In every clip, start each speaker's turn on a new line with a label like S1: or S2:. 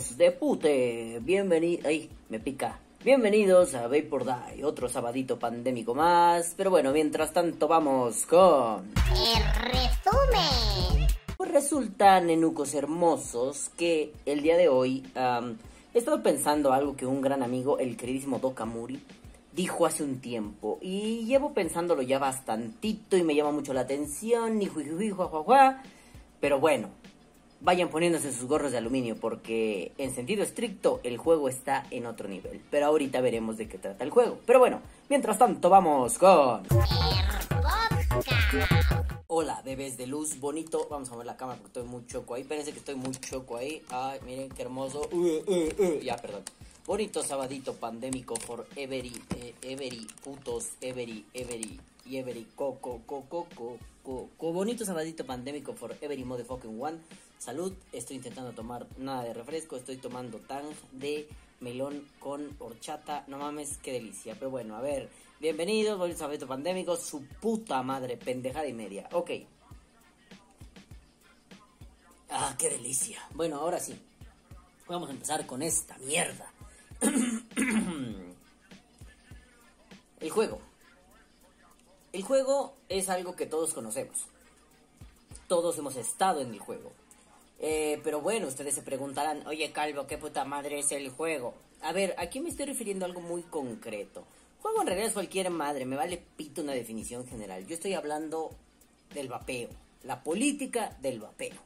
S1: Hijos de pute. Bienvenidos. Ay, me pica. Bienvenidos a Vapor Die, otro sabadito pandémico más. Pero bueno, mientras tanto vamos con.
S2: El resumen.
S1: Pues resulta, nenucos hermosos, que el día de hoy he estado pensando algo que un gran amigo, el queridísimo Dokamuri, dijo hace un tiempo. Y llevo pensándolo ya bastantito y me llama mucho la atención. Y juijuy, juajuajua. Pero bueno, vayan poniéndose sus gorros de aluminio porque en sentido estricto el juego está en otro nivel. Pero ahorita veremos de qué trata el juego. Pero bueno, mientras tanto vamos con... Hola, bebés de luz, bonito. Vamos a ver la cámara porque estoy muy choco ahí. Espérense que estoy muy choco ahí. Ay, miren qué hermoso. Uh, uh, uh. Ya, perdón. Bonito sabadito pandémico for every, eh, every, putos, every, every, y every, coco, coco, coco, coco. Bonito sabadito pandémico for every motherfucking one. Salud, estoy intentando tomar nada de refresco. Estoy tomando tang de melón con horchata. No mames, qué delicia. Pero bueno, a ver. Bienvenidos, bonito sabadito pandémico. Su puta madre, pendejada y media. Ok. Ah, qué delicia. Bueno, ahora sí. Vamos a empezar con esta mierda. El juego. El juego es algo que todos conocemos. Todos hemos estado en el juego. Eh, pero bueno, ustedes se preguntarán, oye Calvo, ¿qué puta madre es el juego? A ver, aquí me estoy refiriendo a algo muy concreto. Juego en realidad es cualquier madre, me vale pito una definición general. Yo estoy hablando del vapeo, la política del vapeo.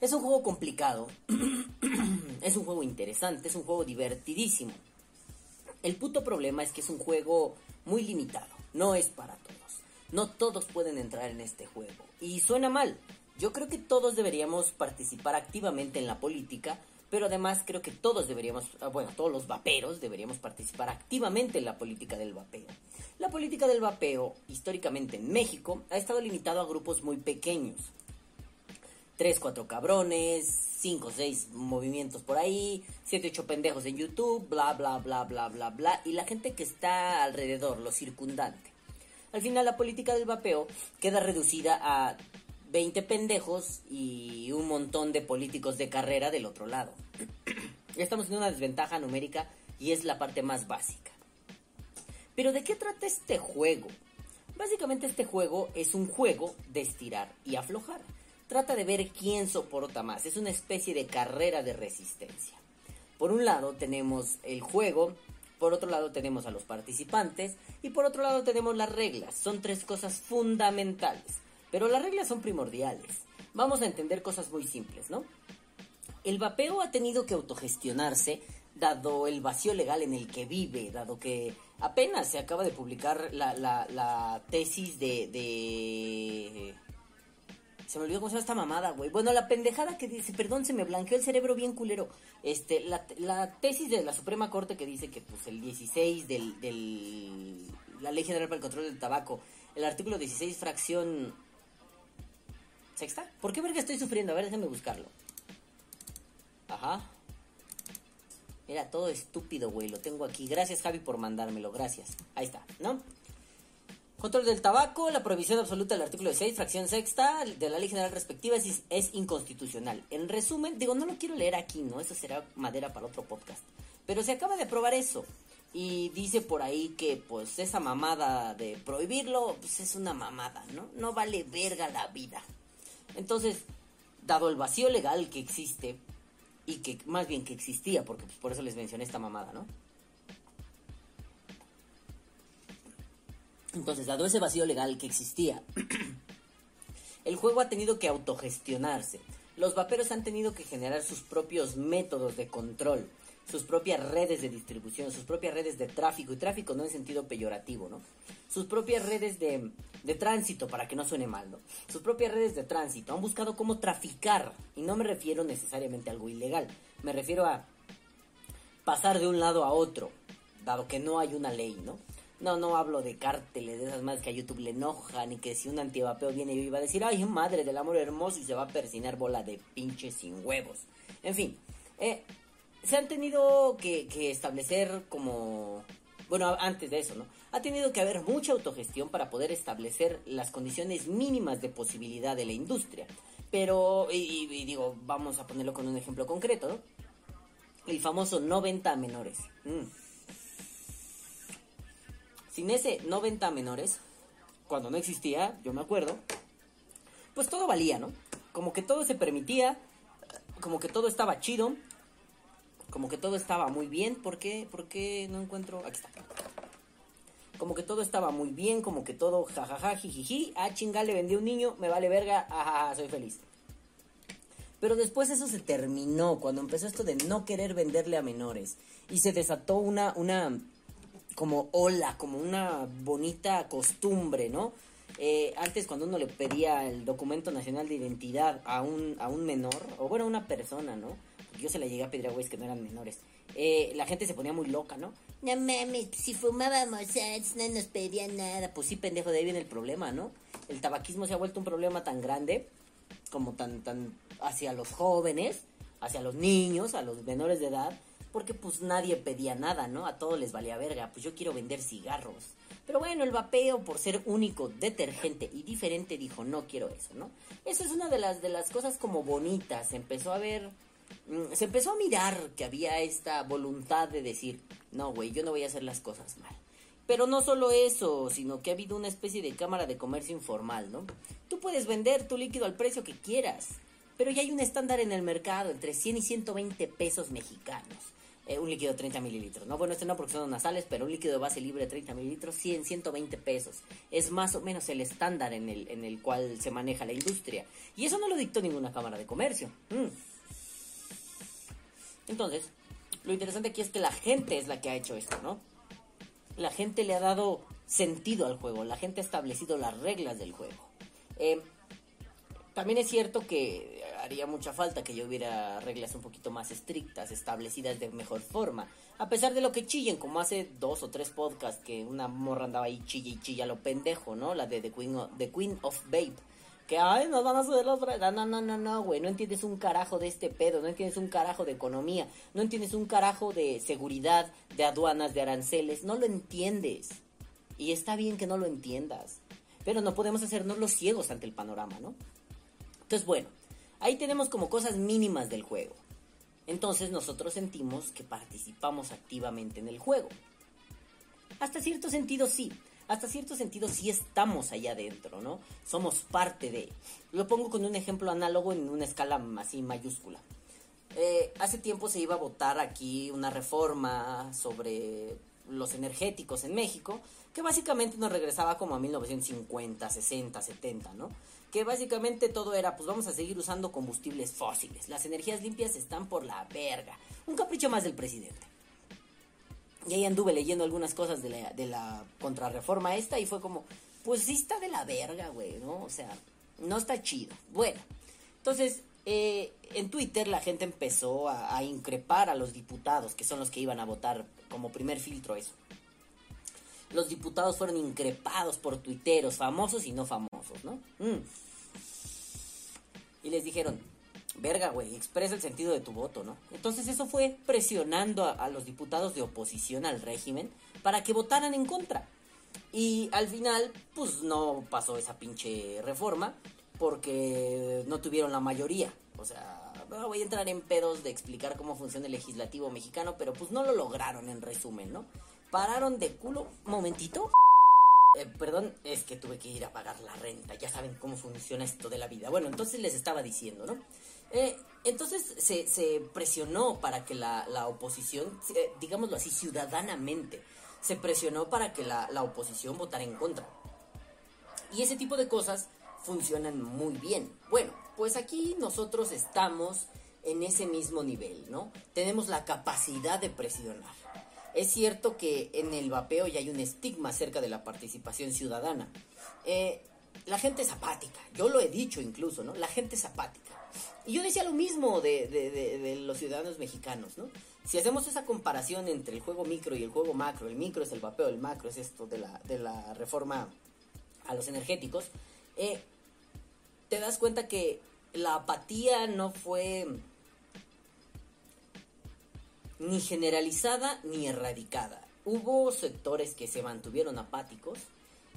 S1: Es un juego complicado, es un juego interesante, es un juego divertidísimo. El puto problema es que es un juego muy limitado, no es para todos. No todos pueden entrar en este juego. Y suena mal. Yo creo que todos deberíamos participar activamente en la política, pero además creo que todos deberíamos, ah, bueno, todos los vaperos deberíamos participar activamente en la política del vapeo. La política del vapeo, históricamente en México, ha estado limitado a grupos muy pequeños. Tres, cuatro cabrones, cinco, seis movimientos por ahí, siete, ocho pendejos en YouTube, bla, bla, bla, bla, bla, bla, y la gente que está alrededor, lo circundante. Al final la política del vapeo queda reducida a 20 pendejos y un montón de políticos de carrera del otro lado. Estamos en una desventaja numérica y es la parte más básica. Pero ¿de qué trata este juego? Básicamente este juego es un juego de estirar y aflojar. Trata de ver quién soporta más. Es una especie de carrera de resistencia. Por un lado tenemos el juego, por otro lado tenemos a los participantes y por otro lado tenemos las reglas. Son tres cosas fundamentales. Pero las reglas son primordiales. Vamos a entender cosas muy simples, ¿no? El vapeo ha tenido que autogestionarse dado el vacío legal en el que vive, dado que apenas se acaba de publicar la, tesis de... Se me olvidó cómo se esta mamada, güey. Bueno, la pendejada que dice, perdón, se me blanqueó el cerebro bien culero. Este, la, la tesis de la Suprema Corte que dice que pues el 16 del, del la Ley General para el Control del Tabaco, el artículo 16, fracción sexta. ¿Por qué verga estoy sufriendo? A ver, déjame buscarlo. Ajá. Era todo estúpido, güey. Lo tengo aquí. Gracias, Javi, por mandármelo. Gracias. Ahí está, ¿no? Control del tabaco, la prohibición absoluta del artículo 6, fracción sexta de la ley general respectiva es, es, inconstitucional. En resumen, digo, no lo quiero leer aquí, ¿no? Eso será madera para otro podcast. Pero se acaba de aprobar eso. Y dice por ahí que, pues, esa mamada de prohibirlo, pues es una mamada, ¿no? No vale verga la vida. Entonces, dado el vacío legal que existe, y que más bien que existía, porque pues, por eso les mencioné esta mamada, ¿no? Entonces, dado ese vacío legal que existía, el juego ha tenido que autogestionarse. Los vaperos han tenido que generar sus propios métodos de control, sus propias redes de distribución, sus propias redes de tráfico, y tráfico no en sentido peyorativo, ¿no? Sus propias redes de, de tránsito, para que no suene mal, ¿no? Sus propias redes de tránsito. Han buscado cómo traficar, y no me refiero necesariamente a algo ilegal, me refiero a pasar de un lado a otro, dado que no hay una ley, ¿no? No, no hablo de cárteles, de esas madres que a YouTube le enojan y que si un antivapeo viene y va a decir, ay, madre del amor hermoso y se va a persinar bola de pinches sin huevos. En fin, eh, se han tenido que, establecer como... Bueno, antes de eso, ¿no? Ha tenido que haber mucha autogestión para poder establecer las condiciones mínimas de posibilidad de la industria. Pero, y, digo, vamos a ponerlo con un ejemplo concreto, ¿no? El famoso 90 menores. Mm. Sin ese 90 menores, cuando no existía, yo me acuerdo, pues todo valía, ¿no? Como que todo se permitía, como que todo estaba chido, como que todo estaba muy bien. ¿Por qué? ¿Por qué no encuentro? Aquí está. Como que todo estaba muy bien, como que todo jajaja, jijiji. Ah, chinga, le vendí un niño, me vale verga, ajaja, soy feliz. Pero después eso se terminó, cuando empezó esto de no querer venderle a menores. Y se desató una, una, como ola, como una bonita costumbre, ¿no? Eh, antes cuando uno le pedía el documento nacional de identidad a un, a un menor, o bueno, a una persona, ¿no? Yo se la llegué a pedir a güeyes que no eran menores. Eh, la gente se ponía muy loca, ¿no? No mames, si fumábamos no nos pedían nada. Pues sí, pendejo, de ahí viene el problema, ¿no? El tabaquismo se ha vuelto un problema tan grande como tan, tan hacia los jóvenes, hacia los niños, a los menores de edad, porque pues nadie pedía nada, ¿no? A todos les valía verga, pues yo quiero vender cigarros. Pero bueno, el vapeo, por ser único, detergente y diferente, dijo, no quiero eso, ¿no? Eso es una de las, de las cosas como bonitas. Se empezó a ver, mm, se empezó a mirar que había esta voluntad de decir, no, güey, yo no voy a hacer las cosas mal. Pero no solo eso, sino que ha habido una especie de cámara de comercio informal, ¿no? Tú puedes vender tu líquido al precio que quieras, pero ya hay un estándar en el mercado entre 100 y 120 pesos mexicanos. Eh, un líquido de 30 mililitros, ¿no? Bueno, este no porque son nasales, pero un líquido de base libre de 30 mililitros, 100, 120 pesos. Es más o menos el estándar en el, en el cual se maneja la industria. Y eso no lo dictó ninguna cámara de comercio. Mm. Entonces, lo interesante aquí es que la gente es la que ha hecho esto, ¿no? la gente le ha dado sentido al juego, la gente ha establecido las reglas del juego. Eh, también es cierto que haría mucha falta que yo hubiera reglas un poquito más estrictas, establecidas de mejor forma. A pesar de lo que chillen, como hace dos o tres podcasts que una morra andaba ahí chilla y chilla lo pendejo, ¿no? La de The Queen of, The Queen of Babe que, ay, nos van a subir los precios. No, no, no, no, güey. No entiendes un carajo de este pedo. No entiendes un carajo de economía. No entiendes un carajo de seguridad, de aduanas, de aranceles. No lo entiendes. Y está bien que no lo entiendas. Pero no podemos hacernos los ciegos ante el panorama, ¿no? Entonces, bueno, ahí tenemos como cosas mínimas del juego. Entonces nosotros sentimos que participamos activamente en el juego. Hasta cierto sentido sí hasta cierto sentido sí estamos allá adentro, ¿no? Somos parte de... Lo pongo con un ejemplo análogo en una escala así mayúscula. Eh, hace tiempo se iba a votar aquí una reforma sobre los energéticos en México, que básicamente nos regresaba como a 1950, 60, 70, ¿no? Que básicamente todo era, pues vamos a seguir usando combustibles fósiles. Las energías limpias están por la verga. Un capricho más del presidente. Y ahí anduve leyendo algunas cosas de la, de la contrarreforma esta y fue como, pues sí está de la verga, güey, ¿no? O sea, no está chido. Bueno, entonces, eh, en Twitter la gente empezó a, a, increpar a los diputados, que son los que iban a votar como primer filtro eso. Los diputados fueron increpados por tuiteros, famosos y no famosos, ¿no? Mm. Y les dijeron, verga, güey, expresa el sentido de tu voto, ¿no? Entonces eso fue presionando a, los diputados de oposición al régimen para que votaran en contra. Y al final, pues no pasó esa pinche reforma porque no tuvieron la mayoría. O sea, voy a entrar en pedos de explicar cómo funciona el legislativo mexicano, pero pues no lo lograron en resumen, ¿no? Pararon de culo. Momentito. Eh, perdón, es que tuve que ir a pagar la renta. Ya saben cómo funciona esto de la vida. Bueno, entonces les estaba diciendo, ¿no? Eh, entonces se, se, presionó para que la, la oposición, eh, digámoslo así, ciudadanamente, se presionó para que la, la oposición votara en contra. Y ese tipo de cosas funcionan muy bien. Bueno, pues aquí nosotros estamos en ese mismo nivel, ¿no? Tenemos la capacidad de presionar. Es cierto que en el vapeo ya hay un estigma acerca de la participación ciudadana. Eh, la gente es apática, yo lo he dicho incluso, ¿no? La gente es apática. Y yo decía lo mismo de, los ciudadanos mexicanos, ¿no? Si hacemos esa comparación entre el juego micro y el juego macro, el micro es el vapeo, el macro es esto de la, la reforma a los energéticos, eh, te das cuenta que la apatía no fue ni generalizada ni erradicada. Hubo sectores que se mantuvieron apáticos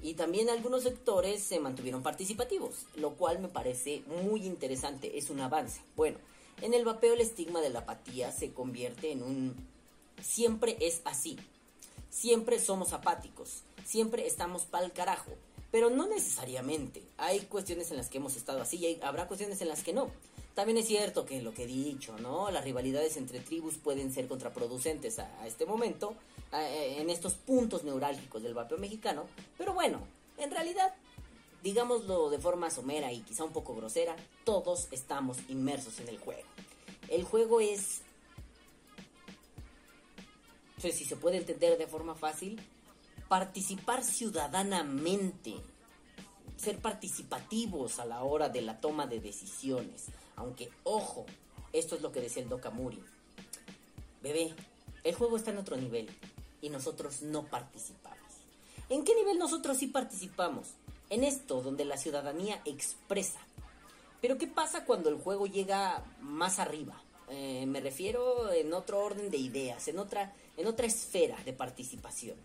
S1: Y también algunos sectores se mantuvieron participativos, lo cual me parece muy interesante, es un avance. Bueno, en el vapeo el estigma de la apatía se convierte en un... Siempre es así, siempre somos apáticos, siempre estamos pa'l carajo, pero no necesariamente. Hay cuestiones en las que hemos estado así y habrá cuestiones en las que no. También es cierto que lo que he dicho, ¿no? Las rivalidades entre tribus pueden ser contraproducentes a, este momento, en estos puntos neurálgicos del vapeo mexicano, pero bueno, en realidad, digámoslo de forma somera y quizá un poco grosera, todos estamos inmersos en el juego. El juego es... Pues, si se puede entender de forma fácil, participar ciudadanamente, ser participativos a la hora de la toma de decisiones. Aunque, ojo, esto es lo que decía el Dokamuri. Bebé, el juego está en otro nivel y nosotros no participamos. ¿En qué nivel nosotros sí participamos? En esto, donde la ciudadanía expresa. Pero ¿qué pasa cuando el juego llega más arriba? Eh, me refiero en otro orden de ideas, en otra, en otra esfera de participación.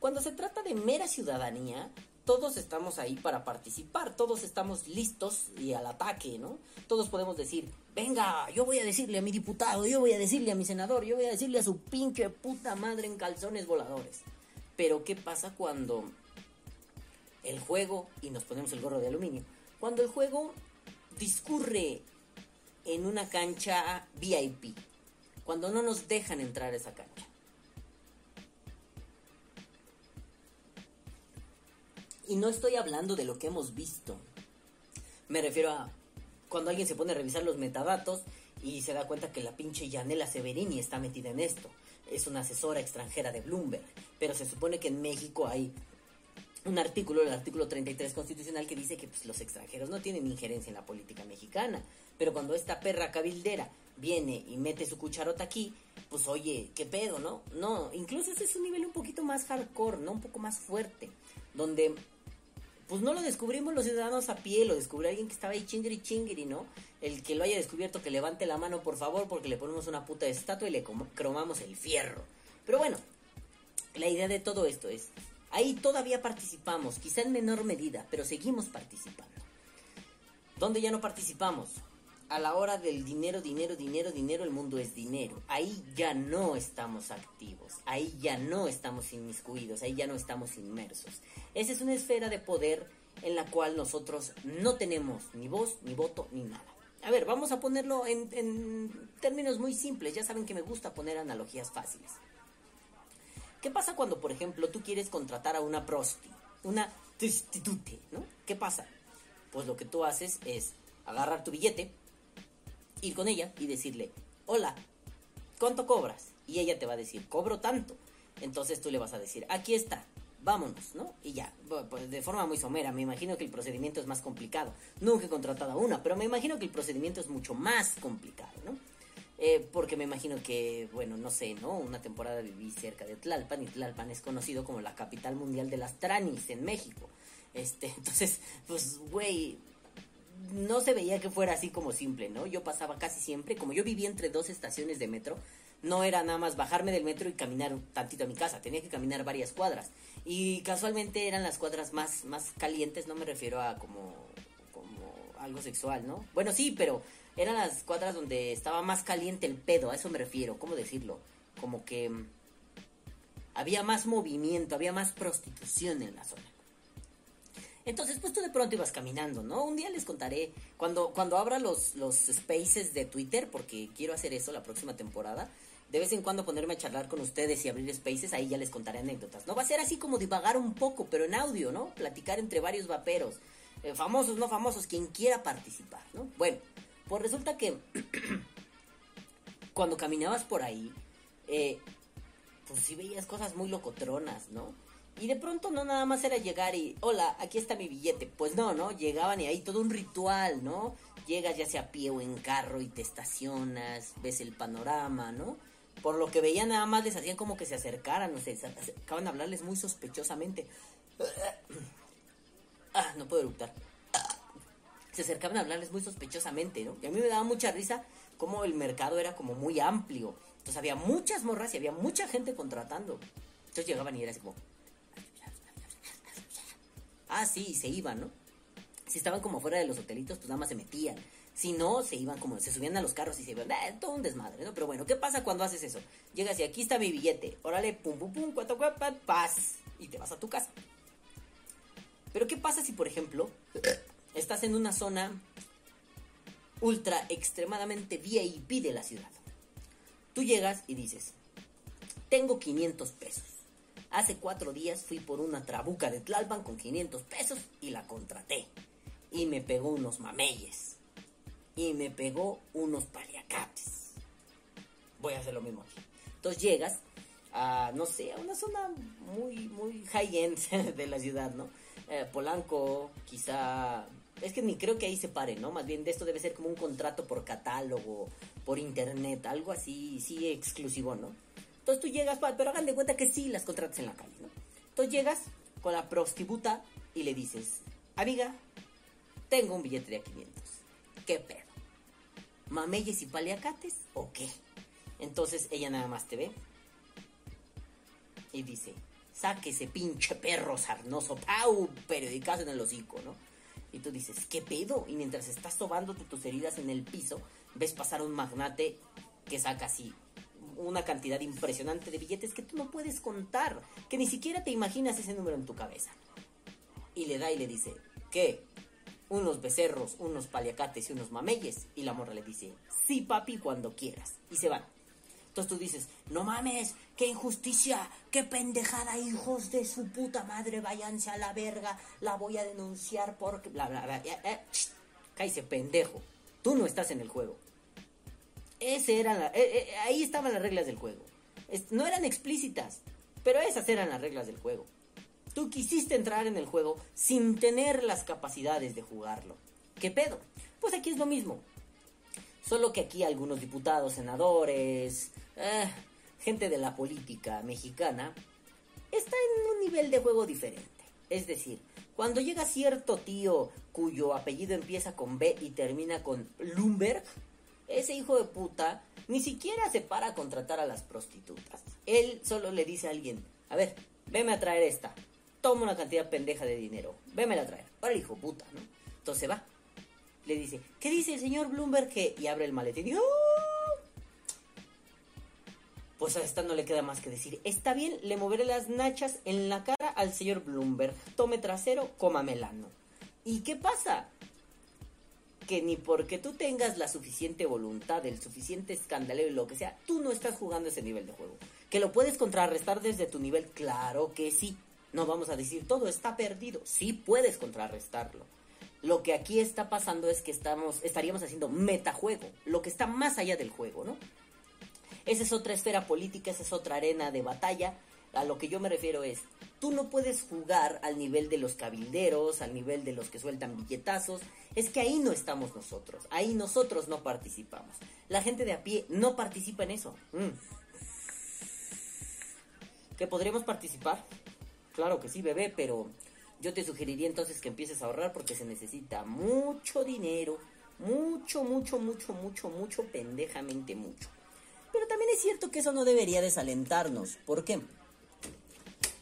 S1: Cuando se trata de mera ciudadanía, todos estamos ahí para participar, todos estamos listos y al ataque, ¿no? Todos podemos decir, venga, yo voy a decirle a mi diputado, yo voy a decirle a mi senador, yo voy a decirle a su pinche puta madre en calzones voladores. Pero ¿qué pasa cuando el juego, y nos ponemos el gorro de aluminio, cuando el juego discurre en una cancha VIP, cuando no nos dejan entrar a esa cancha? Y no estoy hablando de lo que hemos visto. Me refiero a cuando alguien se pone a revisar los metadatos y se da cuenta que la pinche Yanela Severini está metida en esto. Es una asesora extranjera de Bloomberg. Pero se supone que en México hay un artículo, el artículo 33 constitucional, que dice que pues, los extranjeros no tienen injerencia en la política mexicana. Pero cuando esta perra cabildera viene y mete su cucharota aquí, pues oye, ¿qué pedo, no? No, incluso ese es un nivel un poquito más hardcore, ¿no? Un poco más fuerte. Donde pues no lo descubrimos los ciudadanos a pie, lo descubrió alguien que estaba ahí chingiri chingiri, ¿no? El que lo haya descubierto que levante la mano, por favor, porque le ponemos una puta estatua y le cromamos el fierro. Pero bueno, la idea de todo esto es, ahí todavía participamos, quizá en menor medida, pero seguimos participando. ¿Dónde ya no participamos? A la hora del dinero, dinero, dinero, dinero, el mundo es dinero. Ahí ya no estamos activos, ahí ya no estamos inmiscuidos, ahí ya no estamos inmersos. Esa es una esfera de poder en la cual nosotros no tenemos ni voz, ni voto, ni nada. A ver, vamos a ponerlo en, términos muy simples. Ya saben que me gusta poner analogías fáciles. ¿Qué pasa cuando, por ejemplo, tú quieres contratar a una prosti, una ¿no? ¿Qué pasa? Pues lo que tú haces es agarrar tu billete, ir con ella y decirle, hola, ¿cuánto cobras? Y ella te va a decir, cobro tanto. Entonces tú le vas a decir, aquí está, vámonos, ¿no? Y ya, pues de forma muy somera, me imagino que el procedimiento es más complicado. Nunca he contratado a una, pero me imagino que el procedimiento es mucho más complicado, ¿no? Eh, porque me imagino que, bueno, no sé, ¿no? Una temporada viví cerca de Tlalpan y Tlalpan es conocido como la capital mundial de las tranis en México. Este, entonces, pues, güey, no se veía que fuera así como simple, ¿no? Yo pasaba casi siempre, como yo vivía entre dos estaciones de metro, no era nada más bajarme del metro y caminar un tantito a mi casa, tenía que caminar varias cuadras. Y casualmente eran las cuadras más, más calientes, no me refiero a como, como algo sexual, ¿no? Bueno, sí, pero eran las cuadras donde estaba más caliente el pedo, a eso me refiero, ¿cómo decirlo? Como que mm, había más movimiento, había más prostitución en la zona. Entonces, pues tú de pronto ibas caminando, ¿no? Un día les contaré, cuando, cuando abra los, los spaces de Twitter, porque quiero hacer eso la próxima temporada, de vez en cuando ponerme a charlar con ustedes y abrir spaces, ahí ya les contaré anécdotas, ¿no? Va a ser así como divagar un poco, pero en audio, ¿no? Platicar entre varios vaperos, eh, famosos, no famosos, quien quiera participar, ¿no? Bueno, pues resulta que cuando caminabas por ahí, eh, pues sí veías cosas muy locotronas, ¿no? Y de pronto no nada más era llegar y, hola, aquí está mi billete. Pues no, ¿no? Llegaban y ahí todo un ritual, ¿no? Llegas ya sea a pie o en carro y te estacionas, ves el panorama, ¿no? Por lo que veían nada más les hacían como que se acercaran, no sé, acaban de hablarles muy sospechosamente. Ah, no puedo eructar. Se acercaban a hablarles muy sospechosamente, ¿no? Y a mí me daba mucha risa como el mercado era como muy amplio. Entonces había muchas morras y había mucha gente contratando. Entonces llegaban y era así como, Ah, sí, se iban, ¿no? Si estaban como fuera de los hotelitos, pues nada más se metían. Si no, se iban como, se subían a los carros y se iban, eh, todo un desmadre, ¿no? Pero bueno, ¿qué pasa cuando haces eso? Llegas y aquí está mi billete, órale, pum, pum, pum, cuatro, cuatro, paz, y te vas a tu casa. Pero ¿qué pasa si, por ejemplo, estás en una zona ultra extremadamente VIP de la ciudad? Tú llegas y dices, tengo 500 pesos. Hace cuatro días fui por una trabuca de Tlalpan con 500 pesos y la contraté. Y me pegó unos mameyes. Y me pegó unos paliacates. Voy a hacer lo mismo aquí. Entonces llegas a, no sé, a una zona muy, muy high-end de la ciudad, ¿no? Eh, Polanco, quizá... Es que ni creo que ahí se pare, ¿no? Más bien de esto debe ser como un contrato por catálogo, por internet, algo así, sí exclusivo, ¿no? Entonces tú llegas, pero hagan de cuenta que sí las contratas en la calle, ¿no? Entonces llegas con la prostituta y le dices, amiga, tengo un billete de a 500. ¿Qué pedo? ¿Mameyes y paliacates o qué? Entonces ella nada más te ve y dice, saque ese pinche perro sarnoso, pau, periodicazo en el hocico, ¿no? Y tú dices, ¿qué pedo? Y mientras estás sobándote tus heridas en el piso, ves pasar un magnate que saca así una cantidad impresionante de billetes que tú no puedes contar, que ni siquiera te imaginas ese número en tu cabeza. Y le da y le dice, ¿qué? Unos becerros, unos paliacates y unos mameyes. Y la morra le dice, sí papi, cuando quieras. Y se van. Entonces tú dices, no mames, qué injusticia, qué pendejada, hijos de su puta madre, váyanse a la verga, la voy a denunciar porque bla bla bla. Eh, cállese, pendejo. Tú no estás en el juego. Ese era la, eh, eh, ahí estaban las reglas del juego. No eran explícitas, pero esas eran las reglas del juego. Tú quisiste entrar en el juego sin tener las capacidades de jugarlo. ¿Qué pedo? Pues aquí es lo mismo. Solo que aquí algunos diputados, senadores, eh, gente de la política mexicana, está en un nivel de juego diferente. Es decir, cuando llega cierto tío cuyo apellido empieza con B y termina con Lumberg, ese hijo de puta ni siquiera se para a contratar a las prostitutas. Él solo le dice a alguien, a ver, veme a traer esta. Toma una cantidad pendeja de dinero. Vémela a traer. Para el hijo puta, ¿no? Entonces va. Le dice, ¿qué dice el señor Bloomberg? Y abre el maletín y ¡Oh! Pues a esta no le queda más que decir, está bien, le moveré las nachas en la cara al señor Bloomberg. Tome trasero, coma melano. ¿Y qué pasa? Que ni porque tú tengas la suficiente voluntad, el suficiente escandalero y lo que sea, tú no estás jugando ese nivel de juego. Que lo puedes contrarrestar desde tu nivel, claro que sí. No vamos a decir todo está perdido, sí puedes contrarrestarlo. Lo que aquí está pasando es que estamos, estaríamos haciendo metajuego, lo que está más allá del juego, ¿no? Esa es otra esfera política, esa es otra arena de batalla. A lo que yo me refiero es, tú no puedes jugar al nivel de los cabilderos, al nivel de los que sueltan billetazos. Es que ahí no estamos nosotros, ahí nosotros no participamos. La gente de a pie no participa en eso. Mm. ¿Que podríamos participar? Claro que sí, bebé, pero yo te sugeriría entonces que empieces a ahorrar porque se necesita mucho dinero. Mucho, mucho, mucho, mucho, mucho, pendejamente mucho. Pero también es cierto que eso no debería desalentarnos. ¿Por qué?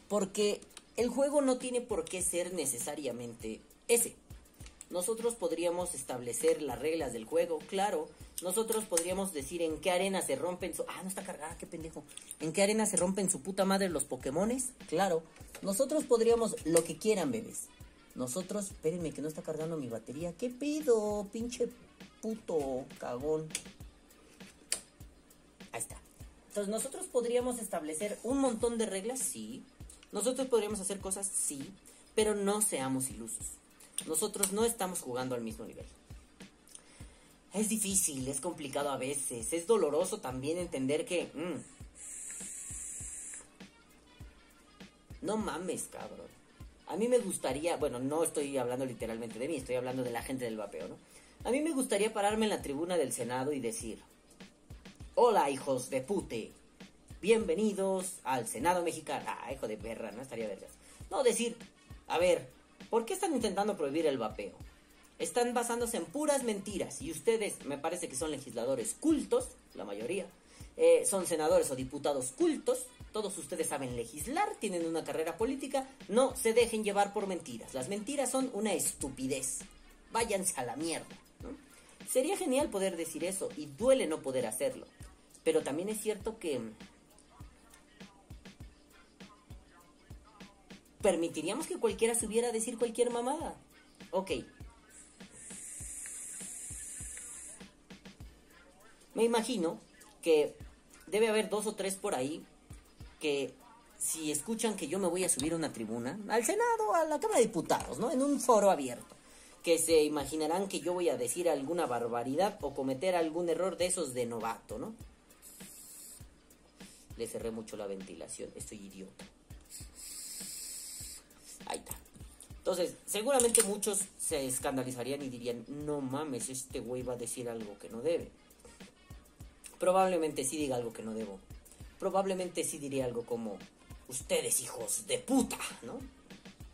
S1: Porque el juego no tiene por qué ser necesariamente ese. Nosotros podríamos establecer las reglas del juego, claro. Nosotros podríamos decir en qué arena se rompen su... Ah, no está cargada, qué pendejo. ¿En qué arena se rompen su puta madre los Pokémones? Claro. Nosotros podríamos lo que quieran, bebés. Nosotros, espérenme que no está cargando mi batería. ¿Qué pido, pinche puto cagón? Ahí está. Entonces nosotros podríamos establecer un montón de reglas, sí. Nosotros podríamos hacer cosas, sí, pero no seamos ilusos. Nosotros no estamos jugando al mismo nivel. Es difícil, es complicado a veces, es doloroso también entender que... Mm, no mames, cabrón. A mí me gustaría, bueno, no estoy hablando literalmente de mí, estoy hablando de la gente del vapeo, ¿no? A mí me gustaría pararme en la tribuna del Senado y decir, hola hijos de pute, bienvenidos al Senado mexicano. Ah, hijo de perra, no estaría vergas. No, decir, a ver, ¿por qué están intentando prohibir el vapeo? Están basándose en puras mentiras y ustedes, me parece que son legisladores cultos, la mayoría, eh, son senadores o diputados cultos, Todos ustedes saben legislar, tienen una carrera política, no se dejen llevar por mentiras. Las mentiras son una estupidez. Váyanse a la mierda. Sería genial poder decir eso y duele no poder hacerlo. Pero también es cierto que permitiríamos que cualquiera subiera a decir cualquier mamada. Ok. Me imagino que debe haber dos o tres por ahí que si escuchan que yo me voy a subir a una tribuna, al Senado, a la Cámara de Diputados, ¿no? En un foro abierto, que se imaginarán que yo voy a decir alguna barbaridad o cometer algún error de esos de novato, ¿no? Le cerré mucho la ventilación, estoy idiota. Ahí está. Entonces, seguramente muchos se escandalizarían y dirían, no mames, este güey va a decir algo que no debe. Probablemente sí diga algo que no debo. Probablemente sí diría algo como, ustedes hijos de puta, ¿no?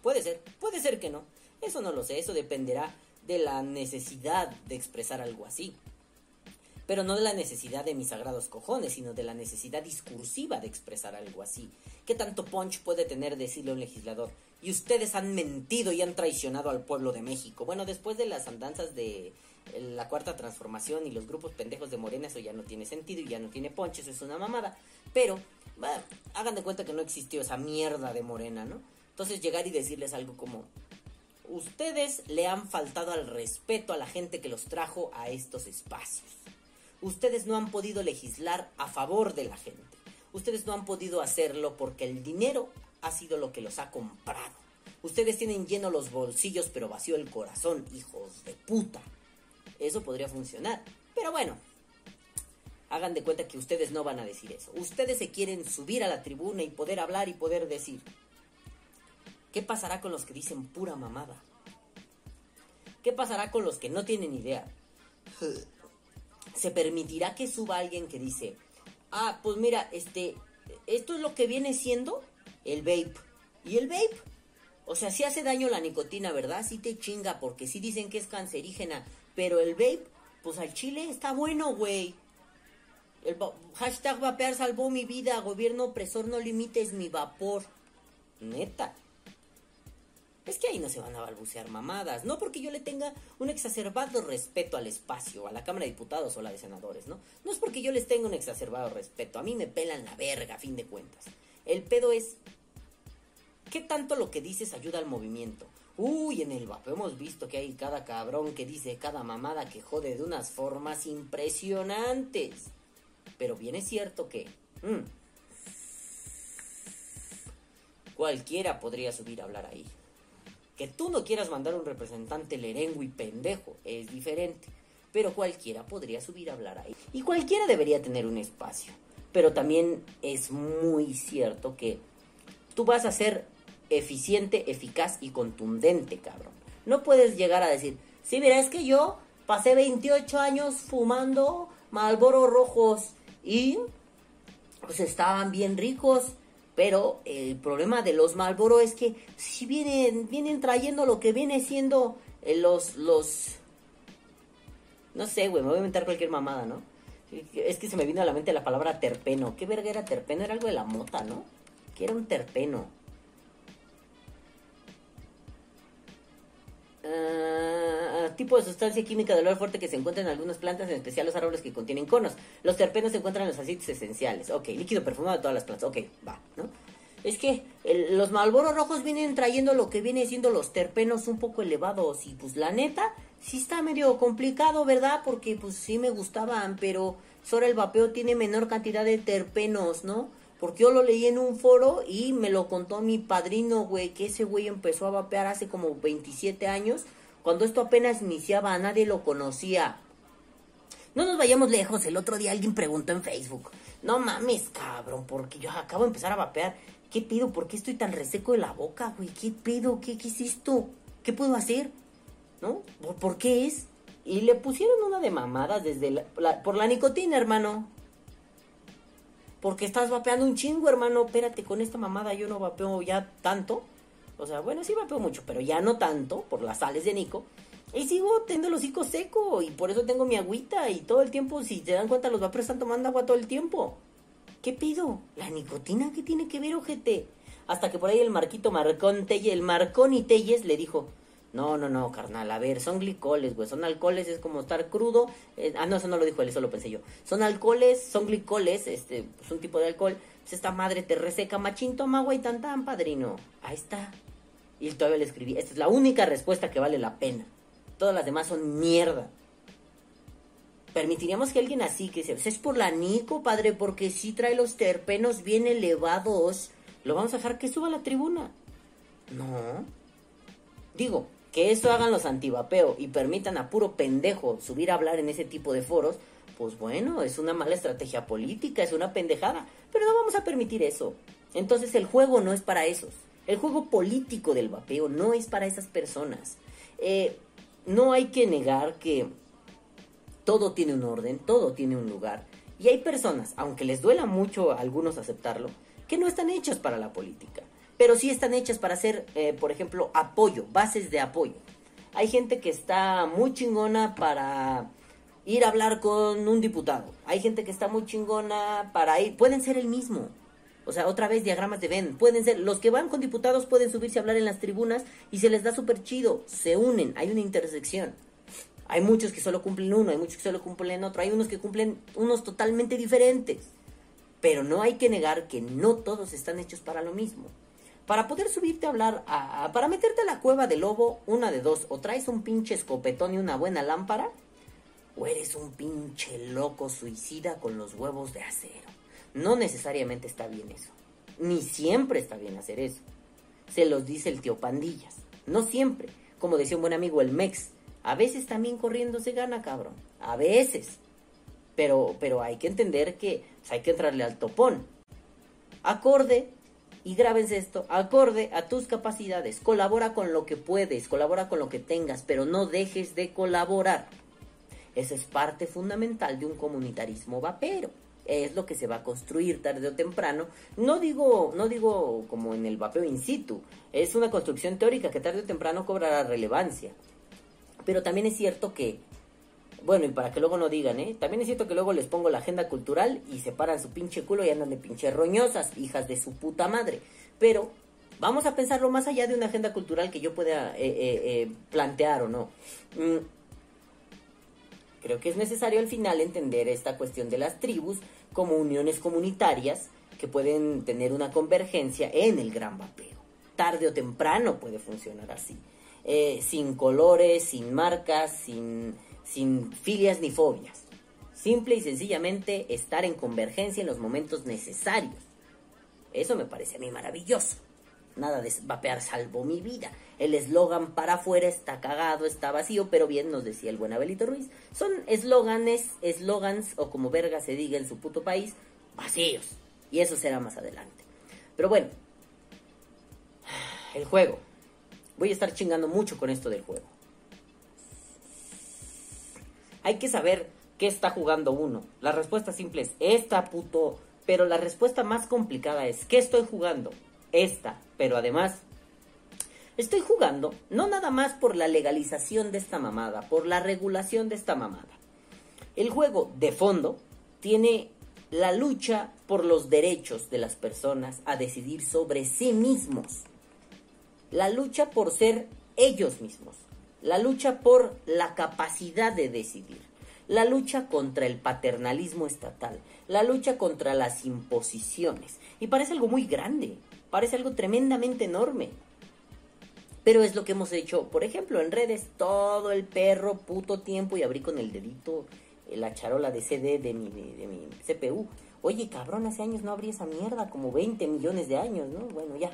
S1: Puede ser, puede ser que no. Eso no lo sé, eso dependerá de la necesidad de expresar algo así. Pero no de la necesidad de mis sagrados cojones, sino de la necesidad discursiva de expresar algo así. ¿Qué tanto punch puede tener decirle a un legislador? Y ustedes han mentido y han traicionado al pueblo de México. Bueno, después de las andanzas de la cuarta transformación y los grupos pendejos de Morena, eso ya no tiene sentido y ya no tiene punch, eso es una mamada. Pero, bueno, hagan de cuenta que no existió esa mierda de Morena, ¿no? Entonces llegar y decirles algo como, ustedes le han faltado al respeto a la gente que los trajo a estos espacios. Ustedes no han podido legislar a favor de la gente. Ustedes no han podido hacerlo porque el dinero ha sido lo que los ha comprado. Ustedes tienen lleno los bolsillos pero vacío el corazón, hijos de puta. Eso podría funcionar. Pero bueno, hagan de cuenta que ustedes no van a decir eso. Ustedes se quieren subir a la tribuna y poder hablar y poder decir. ¿Qué pasará con los que dicen pura mamada? ¿Qué pasará con los que no tienen idea? ¿Se permitirá que suba alguien que dice, ah, pues mira, este, esto es lo que viene siendo el vape? ¿Y el vape? O sea, sí hace daño la nicotina, ¿verdad? Sí te chinga, porque sí dicen que es cancerígena. Pero el vape, pues al chile está bueno, güey. El hashtag vapear salvó mi vida. Gobierno opresor, no limites mi vapor. Neta. Es que ahí no se van a balbucear mamadas. No porque yo le tenga un exacerbado respeto al espacio, a la Cámara de Diputados o a la de Senadores, ¿no? No es porque yo les tenga un exacerbado respeto. A mí me pelan la verga, a fin de cuentas. El pedo es. ¿Qué tanto lo que dices ayuda al movimiento? Uy, en el vapeo hemos visto que hay cada cabrón que dice cada mamada que jode de unas formas impresionantes. Pero bien es cierto que mmm, cualquiera podría subir a hablar ahí. Que tú no quieras mandar un representante y pendejo es diferente. Pero cualquiera podría subir a hablar ahí. Y cualquiera debería tener un espacio. Pero también es muy cierto que tú vas a ser eficiente, eficaz y contundente, cabrón. No puedes llegar a decir, sí, mira, es que yo pasé 28 años fumando Malboro rojos y pues estaban bien ricos. Pero el problema de los Malboro es que si vienen, vienen trayendo lo que viene siendo eh, los, los... No sé, güey, me voy a inventar cualquier mamada, ¿no? Es que se me vino a la mente la palabra terpeno. ¿Qué verga era terpeno? Era algo de la mota, ¿no? Que era un terpeno. Tipo de sustancia química de olor fuerte que se encuentra en algunas plantas, en especial los árboles que contienen conos. Los terpenos se encuentran en los aceites esenciales. Ok, líquido perfumado de todas las plantas. Ok, va, ¿no? Es que los malboros rojos vienen trayendo lo que viene siendo los terpenos un poco elevados. Y pues la neta, sí está medio complicado, ¿verdad? Porque pues sí me gustaban, pero solo el vapeo tiene menor cantidad de terpenos, ¿no? Porque yo lo leí en un foro y me lo contó mi padrino, güey, que ese güey empezó a vapear hace como 27 años, cuando esto apenas iniciaba, nadie lo conocía. No nos vayamos lejos, el otro día alguien preguntó en Facebook, no mames, cabrón, porque yo acabo de empezar a vapear, ¿qué pido? ¿Por qué estoy tan reseco de la boca, güey? ¿Qué pido? ¿Qué, qué es esto? ¿Qué puedo hacer? ¿No? ¿Por, ¿Por, qué es? Y le pusieron una de mamadas desde la, por la nicotina, hermano. Porque estás vapeando un chingo, hermano. Espérate, con esta mamada yo no vapeo ya tanto. O sea, bueno, sí vapeo mucho, pero ya no tanto por las sales de Nico. Y sigo teniendo el hocico seco y por eso tengo mi agüita y todo el tiempo, si te dan cuenta, los vaperos están tomando agua todo el tiempo. ¿Qué pido? ¿La nicotina qué tiene que ver, ojete? Hasta que por ahí el Marquito Marcón Telles, el Marconi Telles le dijo, no, no, no, carnal, a ver, son glicoles, güey, son alcoholes, es como estar crudo. eh, ah, no, eso no lo dijo él, eso lo pensé yo. Son alcoholes, son glicoles, este, es un tipo de alcohol. Pues esta madre te reseca, machín, toma agua y tan tan, padrino. Ahí está. Y todavía le escribí, esta es la única respuesta que vale la pena. Todas las demás son mierda. Permitiríamos que alguien así, que se, es por la Nico, padre, porque sí trae los terpenos bien elevados, lo vamos a dejar que suba a la tribuna. No. Digo, que eso hagan los antivapeo y permitan a puro pendejo subir a hablar en ese tipo de foros, pues bueno, es una mala estrategia política, es una pendejada, pero no vamos a permitir eso. Entonces el juego no es para esos. El juego político del vapeo no es para esas personas. Eh, no hay que negar que todo tiene un orden, todo tiene un lugar. Y hay personas, aunque les duela mucho a algunos aceptarlo, que no están hechas para la política. Pero sí están hechas para hacer, eh, por ejemplo, apoyo, bases de apoyo. Hay gente que está muy chingona para ir a hablar con un diputado. Hay gente que está muy chingona para ir... Pueden ser el mismo. O sea, otra vez diagramas de Venn. Pueden ser, los que van con diputados pueden subirse a hablar en las tribunas y se les da súper chido. Se unen, hay una intersección. Hay muchos que solo cumplen uno, hay muchos que solo cumplen otro, hay unos que cumplen unos totalmente diferentes. Pero no hay que negar que no todos están hechos para lo mismo. Para poder subirte a hablar, a, para meterte a la cueva del lobo, una de dos, o traes un pinche escopetón y una buena lámpara, o eres un pinche loco suicida con los huevos de acero. No necesariamente está bien eso. Ni siempre está bien hacer eso. Se los dice el tío Pandillas. No siempre. Como decía un buen amigo el Mex. A veces también corriendo se gana, cabrón. A veces. Pero, pero hay que entender que pues, hay que entrarle al topón. Acorde, y grábense esto, acorde a tus capacidades. Colabora con lo que puedes, colabora con lo que tengas, pero no dejes de colaborar. Esa es parte fundamental de un comunitarismo vapero. Es lo que se va a construir tarde o temprano. No digo, no digo como en el vapeo in situ. Es una construcción teórica que tarde o temprano cobrará relevancia. Pero también es cierto que, bueno, y para que luego no digan, ¿eh? También es cierto que luego les pongo la agenda cultural y se paran su pinche culo y andan de pinche roñosas, hijas de su puta madre. Pero vamos a pensarlo más allá de una agenda cultural que yo pueda eh, eh, eh, plantear o no. Mm, Creo que es necesario al final entender esta cuestión de las tribus como uniones comunitarias que pueden tener una convergencia en el gran vapeo. Tarde o temprano puede funcionar así. Sin colores, sin marcas, sin, sin filias ni fobias. Simple y sencillamente estar en convergencia en los momentos necesarios. Eso me parece a mí maravilloso. Nada de vapear salvo mi vida. El eslogan para afuera está cagado, está vacío, pero bien nos decía el buen Abelito Ruiz. Son eslóganes, eslogans, o como verga se diga en su puto país, vacíos. Y eso será más adelante. Pero bueno, el juego. Voy a estar chingando mucho con esto del juego. Hay que saber qué está jugando uno. La respuesta simple es esta, puto. Pero la respuesta más complicada es ¿qué estoy jugando? Esta. Pero además, estoy jugando no nada más por la legalización de esta mamada, por la regulación de esta mamada. El juego, de fondo, tiene la lucha por los derechos de las personas a decidir sobre sí mismos. La lucha por ser ellos mismos. La lucha por la capacidad de decidir. La lucha contra el paternalismo estatal. La lucha contra las imposiciones. Y parece algo muy grande. Parece algo tremendamente enorme. Pero es lo que hemos hecho, por ejemplo, en redes, todo el perro puto tiempo y abrí con el dedito eh, la charola de CD de mi, de mi CPU. Oye, cabrón, hace años no abrí esa mierda, como 20 millones de años, ¿no? Bueno, ya.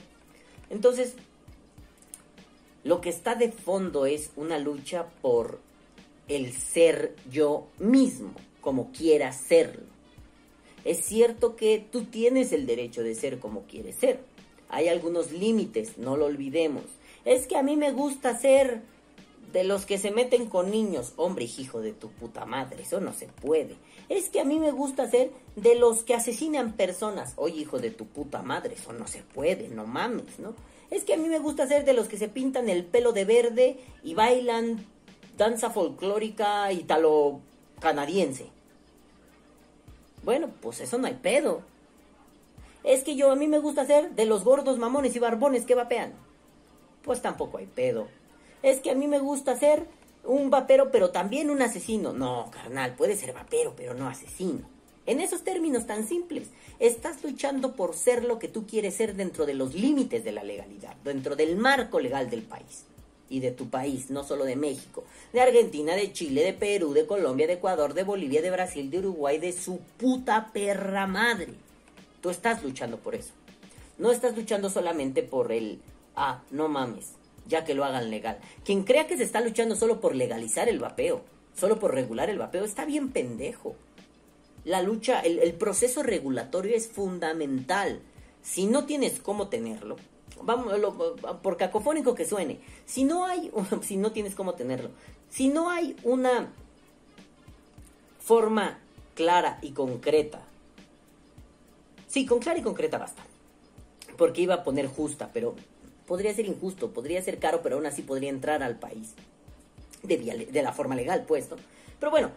S1: Entonces, lo que está de fondo es una lucha por el ser yo mismo, como quiera serlo. Es cierto que tú tienes el derecho de ser como quieres ser. Hay algunos límites, no lo olvidemos. Es que a mí me gusta ser de los que se meten con niños. Hombre, hijo de tu puta madre, eso no se puede. Es que a mí me gusta ser de los que asesinan personas. Oye, hijo de tu puta madre, eso no se puede, no mames, ¿no? Es que a mí me gusta ser de los que se pintan el pelo de verde y bailan danza folclórica italo-canadiense. Bueno, pues eso no hay pedo. Es que yo a mí me gusta ser de los gordos mamones y barbones que vapean. Pues tampoco hay pedo. Es que a mí me gusta ser un vapero, pero también un asesino. No, carnal, puede ser vapero, pero no asesino. En esos términos tan simples, estás luchando por ser lo que tú quieres ser dentro de los límites de la legalidad, dentro del marco legal del país y de tu país, no solo de México, de Argentina, de Chile, de Perú, de Colombia, de Ecuador, de Bolivia, de Brasil, de Uruguay, de su puta perra madre. Tú estás luchando por eso. No estás luchando solamente por el, ah, no mames, ya que lo hagan legal. Quien crea que se está luchando solo por legalizar el vapeo, solo por regular el vapeo, está bien pendejo. La lucha, el, proceso regulatorio es fundamental. Si no tienes cómo tenerlo, vamos, por cacofónico que suene, si no hay, si no tienes cómo tenerlo, si no hay una forma clara y concreta, sí, con clara y concreta basta, porque iba a poner justa, pero podría ser injusto, podría ser caro, pero aún así podría entrar al país de, de la forma legal, pues, ¿no? Pero bueno,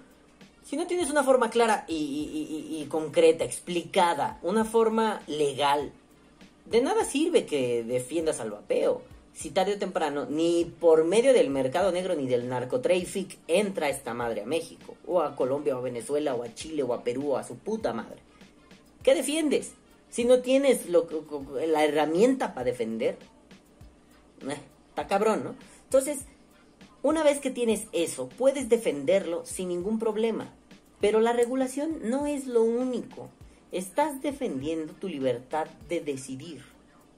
S1: si no tienes una forma clara y, y- concreta, explicada, una forma legal, de nada sirve que defiendas al vapeo. Si tarde o temprano, ni por medio del mercado negro ni del narcotráfico entra esta madre a México, o a Colombia, o a Venezuela, o a Chile, o a Perú, o a su puta madre. ¿Qué defiendes? Si no tienes lo, la herramienta para defender. Eh, está cabrón, ¿no? Entonces, una vez que tienes eso, puedes defenderlo sin ningún problema. Pero la regulación no es lo único. Estás defendiendo tu libertad de decidir.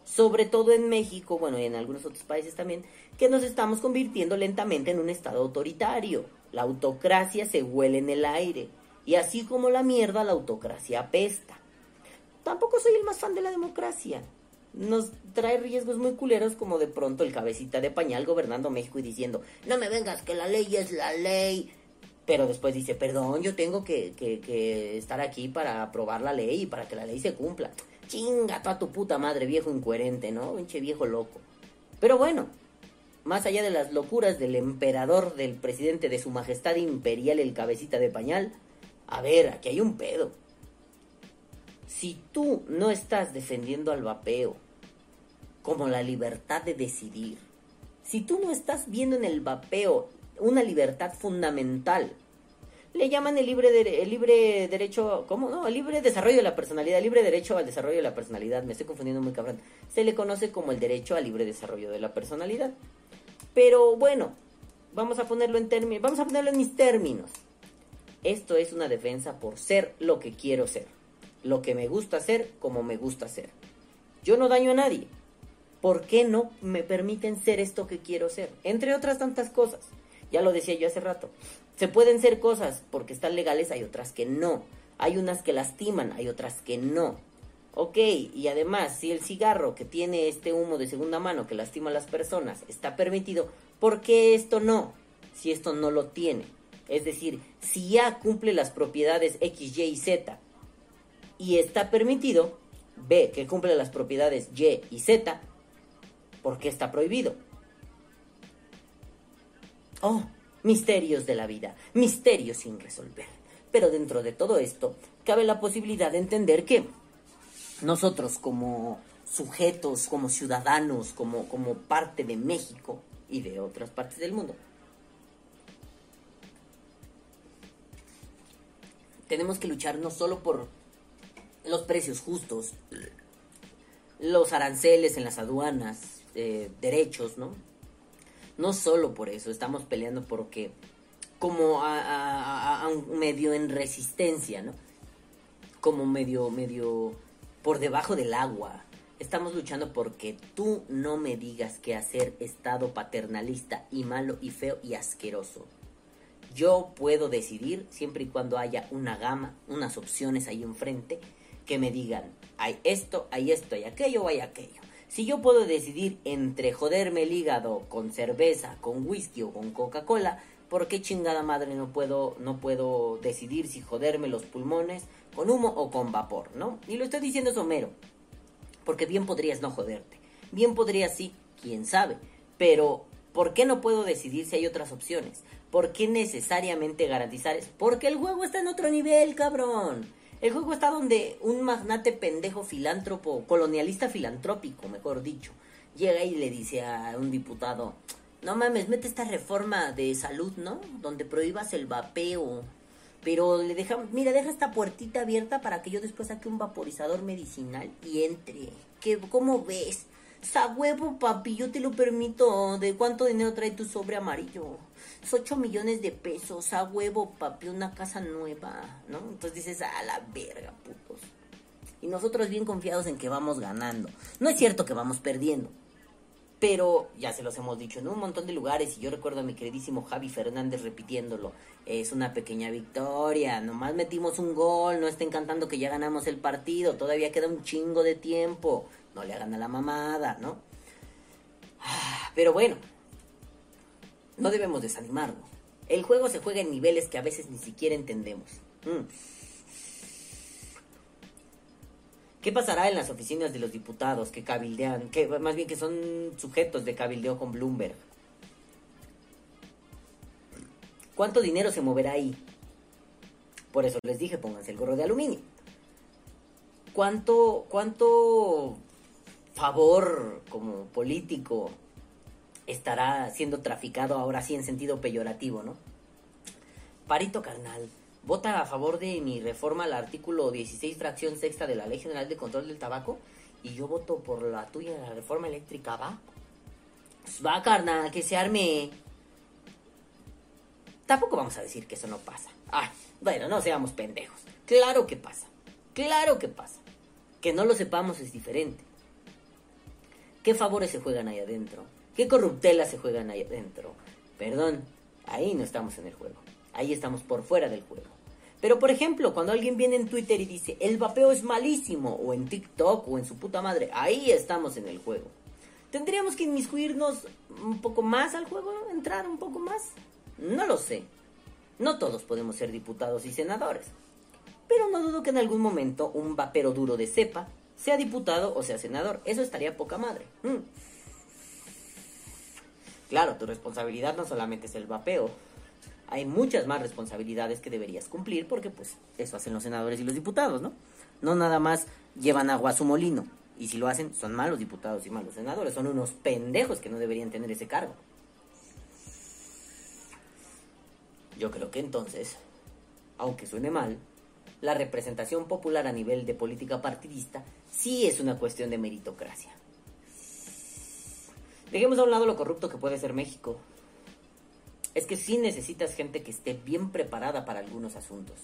S1: Sobre todo en México, bueno, y en algunos otros países también, que nos estamos convirtiendo lentamente en un estado autoritario. La autocracia se huele en el aire. Y así como la mierda, la autocracia apesta. Tampoco soy el más fan de la democracia. Nos trae riesgos muy culeros como de pronto el cabecita de pañal gobernando México y diciendo, no me vengas que la ley es la ley. Pero después dice, perdón, yo tengo que, estar aquí para aprobar la ley y para que la ley se cumpla. Chinga toda tu puta madre, viejo incoherente, ¿no? Pinche viejo loco. Pero bueno, más allá de las locuras del emperador, del presidente de su majestad imperial, el cabecita de pañal, a ver, aquí hay un pedo. Si tú no estás defendiendo al vapeo como la libertad de decidir, si tú no estás viendo en el vapeo una libertad fundamental, le llaman el libre, el libre derecho, ¿cómo no? El libre desarrollo de la personalidad, el libre derecho al desarrollo de la personalidad, me estoy confundiendo muy cabrón. Se le conoce como el derecho al libre desarrollo de la personalidad. Pero bueno, vamos a ponerlo en términos, vamos a ponerlo en mis términos. Esto es una defensa por ser lo que quiero ser, lo que me gusta ser como me gusta ser. Yo no daño a nadie. ¿Por qué no me permiten ser esto que quiero ser? Entre otras tantas cosas. Ya lo decía yo hace rato. Se pueden ser cosas porque están legales, hay otras que no. Hay unas que lastiman, hay otras que no. Ok, y además, si el cigarro que tiene este humo de segunda mano que lastima a las personas está permitido, ¿por qué esto no? Si esto no lo tiene. Es decir, si ya cumple las propiedades X, Y y Z y está permitido, B, que cumple las propiedades Y y Z, ¿por qué está prohibido? Oh, misterios de la vida, misterios sin resolver. Pero dentro de todo esto, cabe la posibilidad de entender que nosotros como sujetos, como ciudadanos, como, como parte de México y de otras partes del mundo, tenemos que luchar no solo por los precios justos, los aranceles en las aduanas, eh, derechos, ¿no? No solo por eso, estamos peleando porque como a, un medio en resistencia, ¿no? Como medio, medio por debajo del agua. Estamos luchando porque tú no me digas qué hacer, Estado paternalista y malo y feo y asqueroso. Yo puedo decidir siempre y cuando haya una gama, unas opciones ahí enfrente que me digan, hay esto, hay esto, hay aquello hay aquello. Si yo puedo decidir entre joderme el hígado con cerveza, con whisky o con Coca-Cola, ¿por qué chingada madre no puedo, no puedo decidir si joderme los pulmones con humo o con vapor, ¿no? Y lo estoy diciendo somero, porque bien podrías no joderte. Bien podrías sí, quién sabe. Pero, ¿por qué no puedo decidir si hay otras opciones? ¿Por qué necesariamente garantizar eso? Porque el juego está en otro nivel, cabrón. El juego está donde un magnate pendejo filántropo, colonialista filantrópico, mejor dicho, llega y le dice a un diputado, no mames, mete esta reforma de salud, ¿no? Donde prohíbas el vapeo. Pero le deja, mira, deja esta puertita abierta para que yo después saque un vaporizador medicinal y entre. ¿Qué, ¿Cómo ves? Sa huevo, papi, yo te lo permito. ¿De cuánto dinero trae tu sobre amarillo? Es 8 millones de pesos. A huevo, papi, una casa nueva, ¿no? Entonces dices, a la verga, putos. Y nosotros bien confiados en que vamos ganando. No es cierto que vamos perdiendo. Pero ya se los hemos dicho en un montón de lugares y yo recuerdo a mi queridísimo Javi Fernández repitiéndolo. Es una pequeña victoria, nomás metimos un gol, no estén cantando que ya ganamos el partido, todavía queda un chingo de tiempo, no le hagan a la mamada, ¿no? Ah, pero bueno, no debemos desanimarnos. El juego se juega en niveles que a veces ni siquiera entendemos. Mm. ¿Qué pasará en las oficinas de los diputados que cabildean, que más bien que son sujetos de cabildeo con Bloomberg? ¿Cuánto dinero se moverá ahí? Por eso les dije, pónganse el gorro de aluminio. ¿Cuánto, cuánto favor como político estará siendo traficado ahora sí en sentido peyorativo, no? Parito carnal, vota a favor de mi reforma al artículo 16, fracción sexta de la Ley General de Control del Tabaco y yo voto por la tuya, la reforma eléctrica, ¿va? Pues va, carnal, que se arme. Tampoco vamos a decir que eso no pasa. Ay, bueno, no seamos pendejos. Claro que pasa. Claro que pasa. Que no lo sepamos es diferente. ¿Qué favores se juegan ahí adentro? ¿Qué corruptelas se juegan ahí adentro? Perdón, ahí no estamos en el juego. Ahí estamos por fuera del juego. Pero por ejemplo, cuando alguien viene en Twitter y dice, el vapeo es malísimo, o en TikTok, o en su puta madre, ahí estamos en el juego. ¿Tendríamos que inmiscuirnos un poco más al juego? ¿Entrar un poco más? No lo sé. No todos podemos ser diputados y senadores. Pero no dudo que en algún momento un vapero duro de cepa sea diputado o sea senador. Eso estaría poca madre. Mm. Claro, tu responsabilidad no solamente es el vapeo. Hay muchas más responsabilidades que deberías cumplir porque pues eso hacen los senadores y los diputados, ¿no? No nada más llevan agua a su molino. Y si lo hacen, son malos diputados y malos senadores. Son unos pendejos que no deberían tener ese cargo. Yo creo que entonces, aunque suene mal, la representación popular a nivel de política partidista sí es una cuestión de meritocracia. Dejemos a un lado lo corrupto que puede ser México. Es que sí necesitas gente que esté bien preparada para algunos asuntos.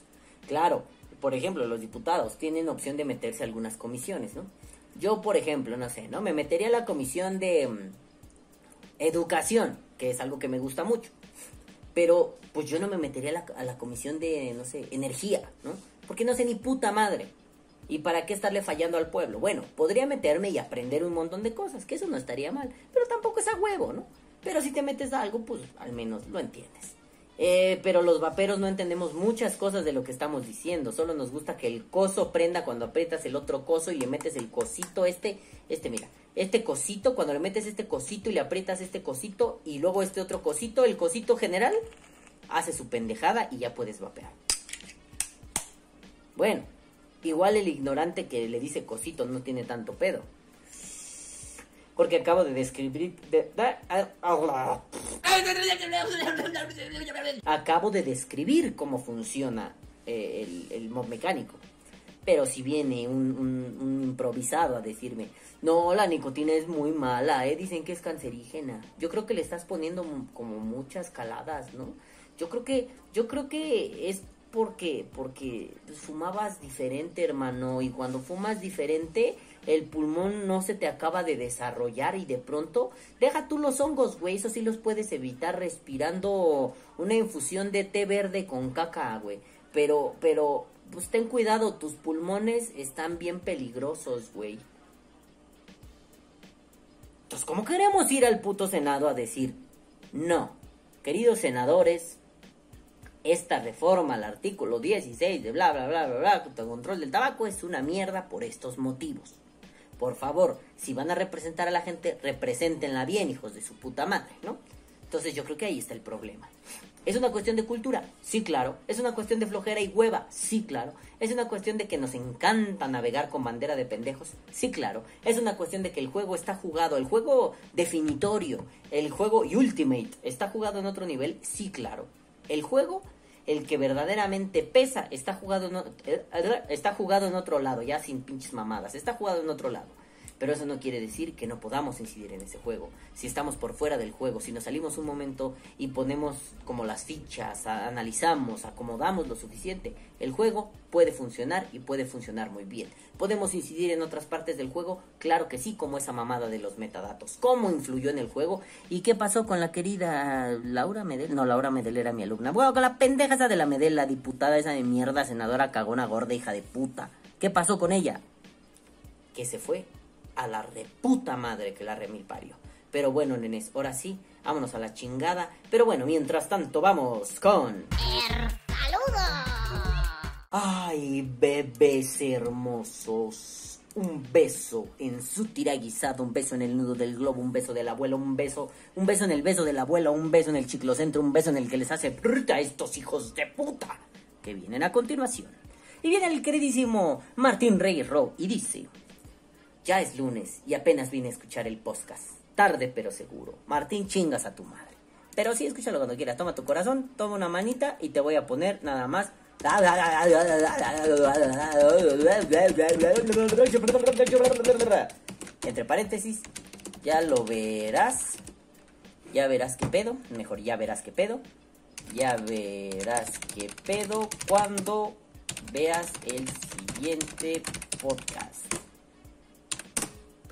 S1: Claro, por ejemplo, los diputados tienen opción de meterse a algunas comisiones, ¿no? Yo, por ejemplo, no sé, ¿no? Me metería a la comisión de mm, educación, que es algo que me gusta mucho. Pero, pues yo no me metería a la, a la comisión de, no sé, energía, ¿no? Porque no sé ni puta madre. ¿Y para qué estarle fallando al pueblo? Bueno, podría meterme y aprender un montón de cosas, que eso no estaría mal, pero tampoco es a huevo, ¿no? Pero si te metes a algo, pues al menos lo entiendes. Eh, pero los vaperos no entendemos muchas cosas de lo que estamos diciendo. Solo nos gusta que el coso prenda cuando aprietas el otro coso y le metes el cosito este. Este, mira. Este cosito, cuando le metes este cosito y le aprietas este cosito y luego este otro cosito, el cosito general, hace su pendejada y ya puedes vapear. Bueno, igual el ignorante que le dice cosito no tiene tanto pedo. Porque acabo de describir... acabo de describir cómo funciona eh, el, el mob mecánico. Pero si viene un, un- improvisado a decirme, no, la nicotina es muy mala, ¿eh? dicen que es cancerígena. Yo creo que le estás poniendo como muchas caladas, ¿no? Yo creo que, yo creo que es porque, porque fumabas diferente, hermano, y cuando fumas diferente, el pulmón no se te acaba de desarrollar y de pronto, deja tú los hongos, güey, eso sí los puedes evitar respirando una infusión de té verde con caca, güey. Pero, pero, pues ten cuidado, tus pulmones están bien peligrosos, güey. Entonces, ¿cómo queremos ir al puto Senado a decir, no, queridos senadores, esta reforma al artículo 16 de bla bla bla bla bla control del tabaco es una mierda por estos motivos. Por favor, si van a representar a la gente, represéntenla bien, hijos de su puta madre, ¿no? Entonces yo creo que ahí está el problema. ¿Es una cuestión de cultura? Sí, claro. ¿Es una cuestión de flojera y hueva? Sí, claro. ¿Es una cuestión de que nos encanta navegar con bandera de pendejos? Sí, claro. ¿Es una cuestión de que el juego está jugado, el juego definitorio, el juego Ultimate está jugado en otro nivel? Sí, claro. El juego, el que verdaderamente pesa, está jugado en, eh, está jugado en otro lado, ya sin pinches mamadas. Está jugado en otro lado. Pero eso no quiere decir que no podamos incidir en ese juego. Si estamos por fuera del juego, si nos salimos un momento y ponemos como las fichas, analizamos, acomodamos lo suficiente, el juego puede funcionar y puede funcionar muy bien. ¿Podemos incidir en otras partes del juego? Claro que sí, como esa mamada de los metadatos. ¿Cómo influyó en el juego? ¿Y qué pasó con la querida Laura Medel? No, Laura Medel era mi alumna. Bueno, con la pendeja esa de la Medel, la diputada esa de mierda, senadora cagona gorda, hija de puta. ¿Qué pasó con ella? Que se fue a la reputa madre que la remil parió. Pero bueno, nenes, ahora sí, vámonos a la chingada. Pero bueno, mientras tanto, vamos con.
S2: ¡Saludos!
S1: Ay, bebés hermosos. Un beso en su tiraguisado, un beso en el nudo del globo, un beso del abuelo, un beso, un beso en el beso del abuelo, un beso en el chiclocentro, un beso en el que les hace a estos hijos de puta que vienen a continuación. Y viene el queridísimo Martín Rey Ro y dice: ya es lunes y apenas vine a escuchar el podcast. Tarde pero seguro. Martín, chingas a tu madre. Pero sí, escúchalo cuando quieras. Toma tu corazón, toma una manita y te voy a poner nada más. Entre paréntesis, ya lo verás. Ya verás qué pedo. Mejor, ya verás qué pedo. Ya verás qué pedo cuando veas el siguiente podcast.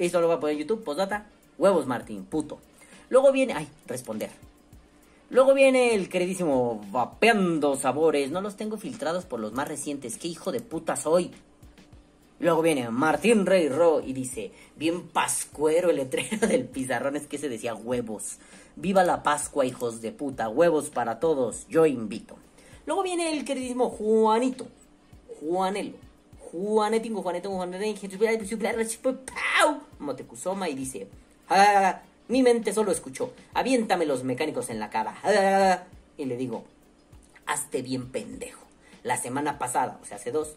S1: Esto lo voy a poner en YouTube, postdata. Huevos Martín, puto. Luego viene, ay, responder. Luego viene el queridísimo Vapeando Sabores. No los tengo filtrados por los más recientes. ¿Qué hijo de puta soy? Luego viene Martín Rey Ro y dice, bien pascuero el letrero del pizarrón es que se decía huevos. Viva la Pascua, hijos de puta. Huevos para todos. Yo invito. Luego viene el queridísimo Juanito. Juanelo. Juanetingo, Juanetingo, Juanetingo, Motecuzoma y dice, ah, mi mente solo escuchó, aviéntame los mecánicos en la cara. Ah, y le digo, hazte bien pendejo. La semana pasada, o sea, hace dos,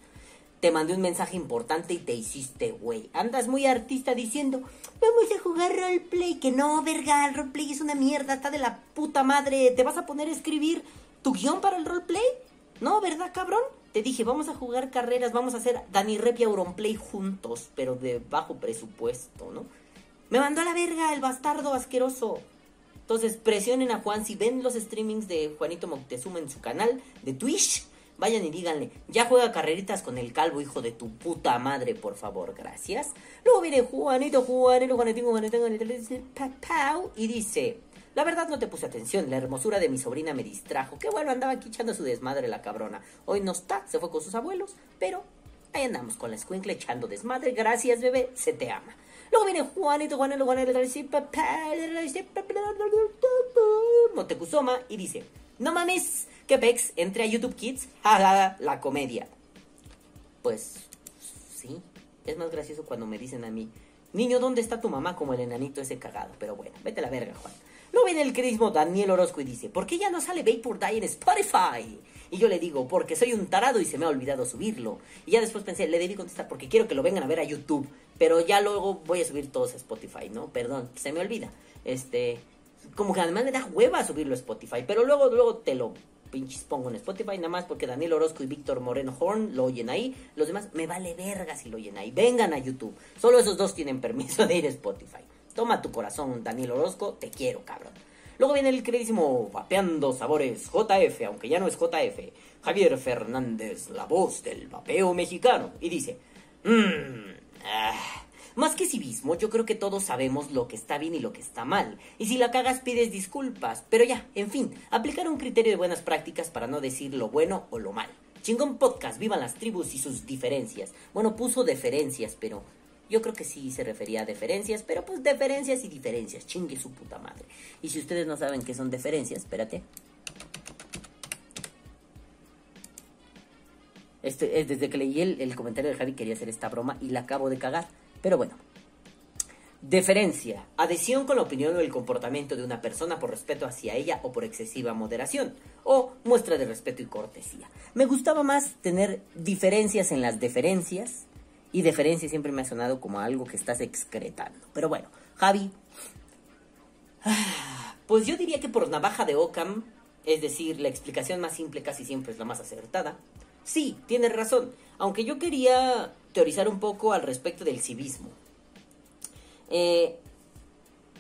S1: te mandé un mensaje importante y te hiciste, güey. Andas muy artista diciendo, vamos a jugar roleplay. Que no, verga, el roleplay es una mierda, está de la puta madre. ¿Te vas a poner a escribir tu guion para el roleplay? No, ¿verdad, cabrón? Te dije, vamos a jugar carreras, vamos a hacer Dani Rep y juntos, pero de bajo presupuesto, ¿no? Me mandó a la verga el bastardo asqueroso. Entonces presionen a Juan, si ven los streamings de Juanito Moctezuma en su canal de Twitch, vayan y díganle, ya juega carreritas con el calvo, hijo de tu puta madre, por favor, gracias. Luego viene Juanito, Juanito, Juanito, Juanito, Juanito, Juanito y dice, la verdad no te puse atención, la hermosura de mi sobrina me distrajo. Que bueno, andaba aquí echando su desmadre la cabrona. Hoy no está, se fue con sus abuelos, pero ahí andamos con la escuincle echando desmadre. Gracias, bebé, se te ama. Luego viene Juanito, Juanito, Juanito, Motecuzoma y dice, no mames, que pex, entre a YouTube Kids, jaja, la comedia. Pues, sí, es más gracioso cuando me dicen a mí, niño, ¿dónde está tu mamá? Como el enanito ese cagado. Pero bueno, vete a la verga, Juan. No viene el queridísimo Daniel Orozco y dice, ¿por qué ya no sale Vapor Die en Spotify? Y yo le digo, porque soy un tarado y se me ha olvidado subirlo. Y ya después pensé, le debí contestar porque quiero que lo vengan a ver a YouTube. Pero ya luego voy a subir todos a Spotify, ¿no? Perdón, se me olvida. Este, como que además me da hueva subirlo a Spotify. Pero luego, luego te lo pinches pongo en Spotify, nada más porque Daniel Orozco y Víctor Moreno Horn lo oyen ahí. Los demás me vale verga si lo oyen ahí. Vengan a YouTube. Solo esos dos tienen permiso de ir a Spotify. Toma tu corazón, Daniel Orozco, te quiero, cabrón. Luego viene el queridísimo Vapeando Sabores JF, aunque ya no es JF, Javier Fernández, la voz del vapeo mexicano, y dice, mmm, más que civismo, yo creo que todos sabemos lo que está bien y lo que está mal. Y si la cagas pides disculpas. Pero ya, en fin, aplicar un criterio de buenas prácticas para no decir lo bueno o lo mal. Chingón podcast, vivan las tribus y sus diferencias. Bueno, puso deferencias, pero yo creo que sí se refería a deferencias, pero pues deferencias y diferencias, chingue su puta madre. Y si ustedes no saben qué son deferencias, espérate. Este, es desde que leí el, el comentario de Javi quería hacer esta broma y la acabo de cagar. Pero bueno. Deferencia, adhesión con la opinión o el comportamiento de una persona por respeto hacia ella o por excesiva moderación, o muestra de respeto y cortesía. Me gustaba más tener diferencias en las deferencias, y deferencia siempre me ha sonado como algo que estás excretando. Pero bueno, Javi, pues yo diría que por navaja de Ockham, es decir, la explicación más simple casi siempre es la más acertada. Sí, tienes razón, aunque yo quería teorizar un poco al respecto del civismo. Eh,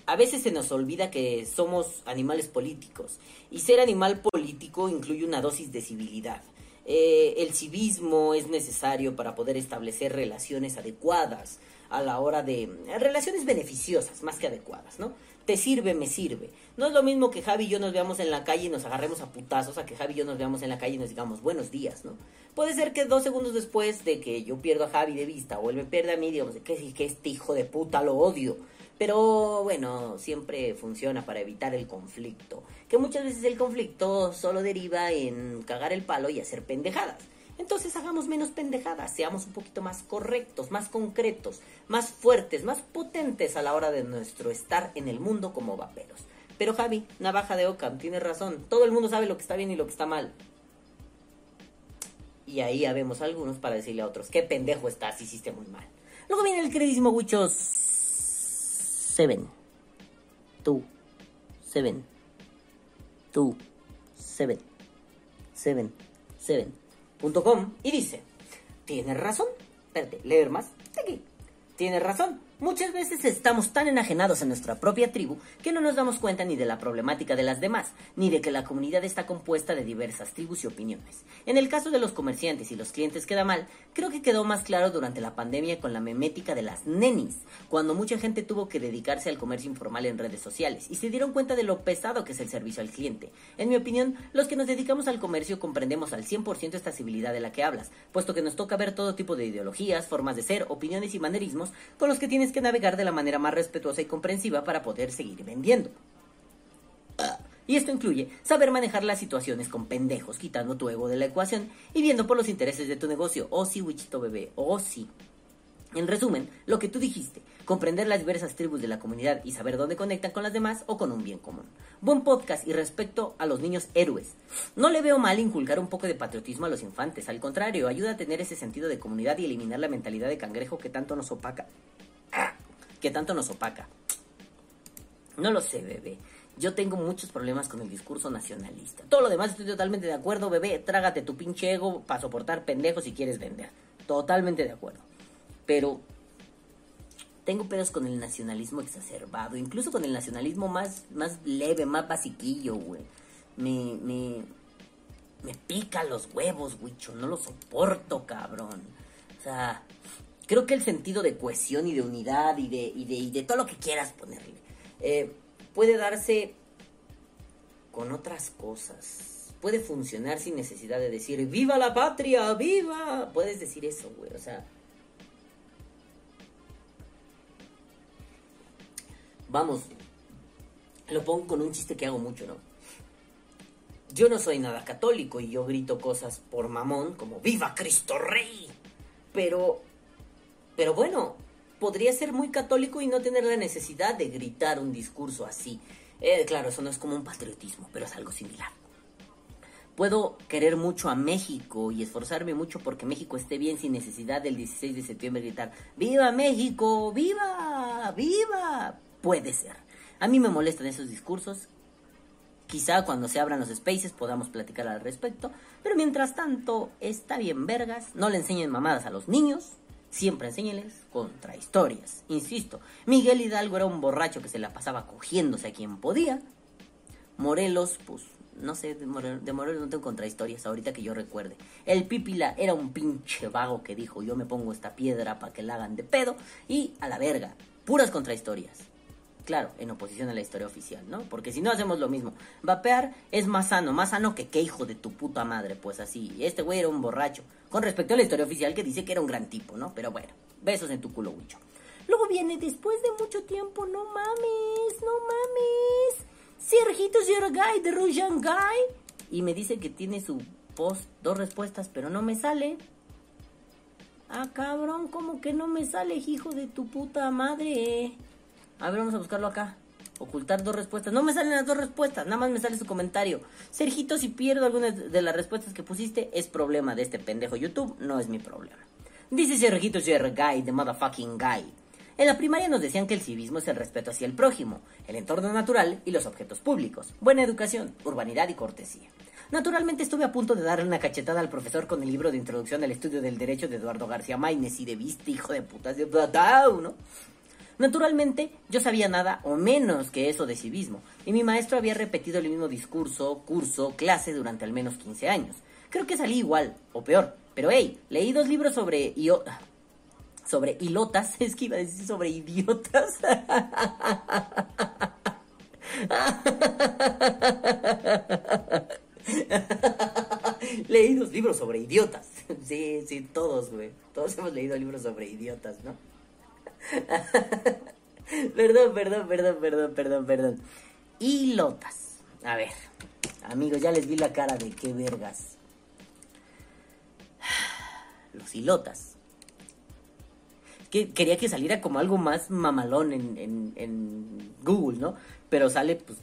S1: a veces se nos olvida que somos animales políticos y ser animal político incluye una dosis de civilidad. Eh, el civismo es necesario para poder establecer relaciones adecuadas a la hora de... relaciones beneficiosas más que adecuadas, ¿no? Te sirve, me sirve. No es lo mismo que Javi y yo nos veamos en la calle y nos agarremos a putazos a que Javi y yo nos veamos en la calle y nos digamos buenos días, ¿no? Puede ser que dos segundos después de que yo pierdo a Javi de vista o él me pierde a mí, digamos, que este hijo de puta lo odio. Pero bueno, siempre funciona para evitar el conflicto. Que muchas veces el conflicto solo deriva en cagar el palo y hacer pendejadas. Entonces hagamos menos pendejadas, seamos un poquito más correctos, más concretos, más fuertes, más potentes a la hora de nuestro estar en el mundo como vaperos. Pero Javi, navaja de Ockham, tienes razón. Todo el mundo sabe lo que está bien y lo que está mal. Y ahí habemos algunos para decirle a otros, qué pendejo estás, hiciste muy mal. Luego viene el queridísimo Wichos Seven. Tú. Seven. Tú. Seven. Seven. Seven y dice, tienes razón, espérate, leer más, aquí, tienes razón, Muchas veces estamos tan enajenados en nuestra propia tribu que no nos damos cuenta ni de la problemática de las demás, ni de que la comunidad está compuesta de diversas tribus y opiniones. En el caso de los comerciantes y los clientes queda mal, creo que quedó más claro durante la pandemia con la memética de las nenis, cuando mucha gente tuvo que dedicarse al comercio informal en redes sociales y se dieron cuenta de lo pesado que es el servicio al cliente. En mi opinión, los que nos dedicamos al comercio comprendemos al 100% esta civilidad de la que hablas, puesto que nos toca ver todo tipo de ideologías, formas de ser, opiniones y manerismos con los que tienes que navegar de la manera más respetuosa y comprensiva para poder seguir vendiendo. Y esto incluye saber manejar las situaciones con pendejos, quitando tu ego de la ecuación y viendo por los intereses de tu negocio. O oh, sí, Wichito bebé, o oh, sí. En resumen, lo que tú dijiste, comprender las diversas tribus de la comunidad y saber dónde conectan con las demás o con un bien común. Buen podcast y respecto a los niños héroes. No le veo mal inculcar un poco de patriotismo a los infantes, al contrario, ayuda a tener ese sentido de comunidad y eliminar la mentalidad de cangrejo que tanto nos opaca que tanto nos opaca. No lo sé, bebé. Yo tengo muchos problemas con el discurso nacionalista. Todo lo demás estoy totalmente de acuerdo, bebé. Trágate tu pinche ego para soportar pendejos si quieres vender. Totalmente de acuerdo. Pero tengo pedos con el nacionalismo exacerbado. Incluso con el nacionalismo más, más leve, más basiquillo, güey. Me, me, me pica los huevos, güicho. No lo soporto, cabrón. O sea, creo que el sentido de cohesión y de unidad y de, y de, todo lo que quieras ponerle eh, puede darse con otras cosas. Puede funcionar sin necesidad de decir ¡Viva la patria! ¡Viva! Puedes decir eso, güey. O sea. Vamos. Lo pongo con un chiste que hago mucho, ¿no? Yo no soy nada católico y yo grito cosas por mamón como ¡Viva Cristo Rey! Pero pero bueno, podría ser muy católico y no tener la necesidad de gritar un discurso así. Eh, claro, eso no es como un patriotismo, pero es algo similar. Puedo querer mucho a México y esforzarme mucho porque México esté bien sin necesidad del 16 de septiembre gritar ¡Viva México! ¡Viva! ¡Viva! Puede ser. A mí me molestan esos discursos. Quizá cuando se abran los spaces podamos platicar al respecto. Pero mientras tanto, está bien vergas. No le enseñen mamadas a los niños. Siempre enséñeles historias. Insisto, Miguel Hidalgo era un borracho que se la pasaba cogiéndose a quien podía. Morelos, pues, no sé, de Morelos, no tengo contrahistorias ahorita que yo recuerde. El Pipila era un pinche vago que dijo, yo me pongo esta piedra para que la hagan de pedo. Y a la verga, puras contrahistorias. Claro, en oposición a la historia oficial, ¿no? Porque si no hacemos lo mismo, vapear es más sano, más sano que qué hijo de tu puta madre, pues así. Este güey era un borracho, con respecto a la historia oficial que dice que era un gran tipo, ¿no? Pero bueno, besos en tu culo. Luego viene, después de mucho tiempo, no mames, no mames. Sergito Sergay de Rojangay. Y me dice que tiene su post, dos respuestas, pero no me sale. Ah, cabrón, ¿cómo que no me sale, hijo de tu puta madre? A ver, vamos a buscarlo acá. Ocultar dos respuestas. No me salen las dos respuestas, nada más me sale su comentario. Sergito, si pierdo alguna de las respuestas que pusiste, es problema de este pendejo YouTube, no es mi problema. Dice Sergito Sergay, the motherfucking guy. En la primaria nos decían que el civismo es el respeto hacia el prójimo, el entorno natural y los objetos públicos, buena educación, urbanidad y cortesía. Naturalmente estuve a punto de darle una cachetada al profesor con el libro de introducción al estudio del derecho de Eduardo García Maínez y de viste, hijo de puta, de ¿no? Naturalmente, yo sabía nada o menos que eso de civismo, y mi maestro había repetido el mismo discurso, curso, clase durante al menos 15 años. Creo que salí igual, o peor, pero hey, leí dos libros sobre sobre hilotas, es que iba a decir sobre idiotas. leí dos libros sobre idiotas. Sí, sí, todos, güey. Todos hemos leído libros sobre idiotas, ¿no? perdón, perdón, perdón, perdón, perdón, perdón. Hilotas. A ver, amigos, ya les vi la cara de qué vergas. Los hilotas que quería que saliera como algo más mamalón en, Google, ¿no? Pero sale, pues,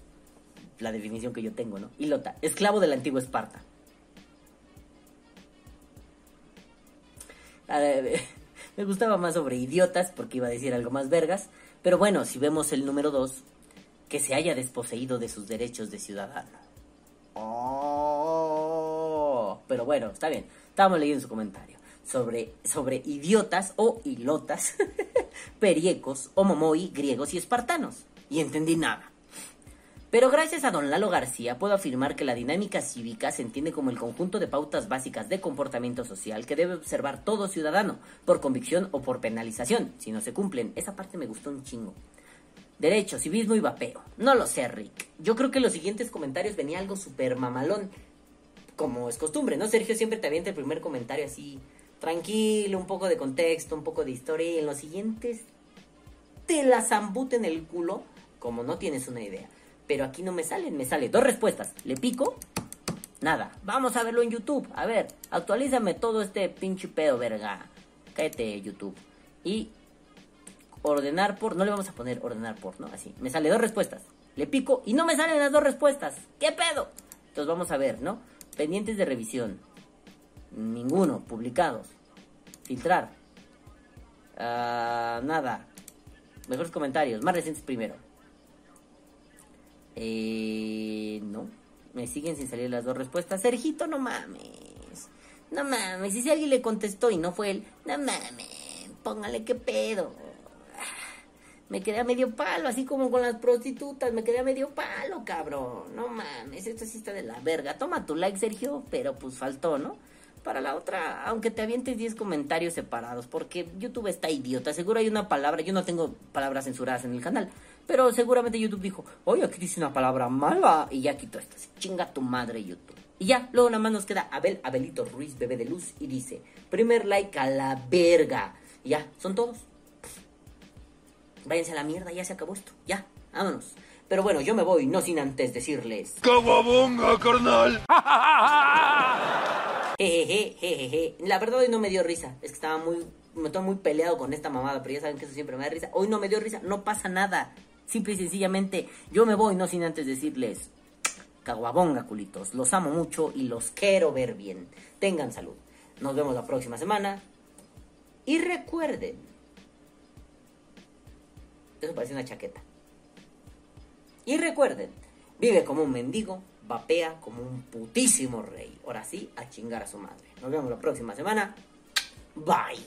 S1: la definición que yo tengo, ¿no? Hilota, esclavo del antiguo Esparta. Me gustaba más sobre idiotas porque iba a decir algo más vergas. Pero bueno, si vemos el número 2, que se haya desposeído de sus derechos de ciudadano. Oh, pero bueno, está bien. Estábamos leyendo su comentario sobre, sobre idiotas o hilotas, periecos, homomoi, griegos y espartanos. Y entendí nada. Pero gracias a don Lalo García puedo afirmar que la dinámica cívica se entiende como el conjunto de pautas básicas de comportamiento social que debe observar todo ciudadano, por convicción o por penalización, si no se cumplen. Esa parte me gustó un chingo. Derecho, civismo y vapeo. No lo sé, Rick. Yo creo que en los siguientes comentarios venía algo súper mamalón. Como es costumbre, ¿no? Sergio siempre te avienta el primer comentario así tranquilo, un poco de contexto, un poco de historia y en los siguientes te la en el culo como no tienes una idea. Pero aquí no me salen, me sale dos respuestas. Le pico, nada. Vamos a verlo en YouTube. A ver, actualízame todo este pinche pedo, verga. Cállate, YouTube. Y ordenar por, no le vamos a poner ordenar por, ¿no? Así. Me sale dos respuestas. Le pico y no me salen las dos respuestas. ¿Qué pedo? Entonces vamos a ver, ¿no? Pendientes de revisión. Ninguno. Publicados. Filtrar. Ah, nada. Mejores comentarios. Más recientes primero. Eh, no. Me siguen sin salir las dos respuestas. Sergito, no mames. No mames. Y si alguien le contestó y no fue él, no mames. Póngale qué pedo. Me quedé a medio palo, así como con las prostitutas. Me quedé a medio palo, cabrón. No mames. Esto sí está de la verga. Toma tu like, Sergio. Pero pues faltó, ¿no? para la otra, aunque te avientes 10 comentarios separados, porque YouTube está idiota, seguro hay una palabra, yo no tengo palabras censuradas en el canal, pero seguramente YouTube dijo, oye, aquí dice una palabra mala, y ya quitó esta, chinga tu madre YouTube. Y ya, luego nada más nos queda Abel Abelito Ruiz, bebé de luz, y dice, primer like a la verga. Y ya, son todos. Váyanse a la mierda, ya se acabó esto, ya, vámonos. Pero bueno, yo me voy, no sin antes decirles...
S3: ¡Cababonga, carnal!
S1: Jejeje, La verdad hoy no me dio risa. Es que estaba muy, me estoy muy peleado con esta mamada, pero ya saben que eso siempre me da risa. Hoy no me dio risa, no pasa nada. Simple y sencillamente, yo me voy, no sin antes decirles, caguabonga, culitos. Los amo mucho y los quiero ver bien. Tengan salud. Nos vemos la próxima semana. Y recuerden, eso parece una chaqueta. Y recuerden, vive como un mendigo, vapea como un putísimo rey. Ahora sí, a chingar a su madre. Nos vemos la próxima semana. Bye.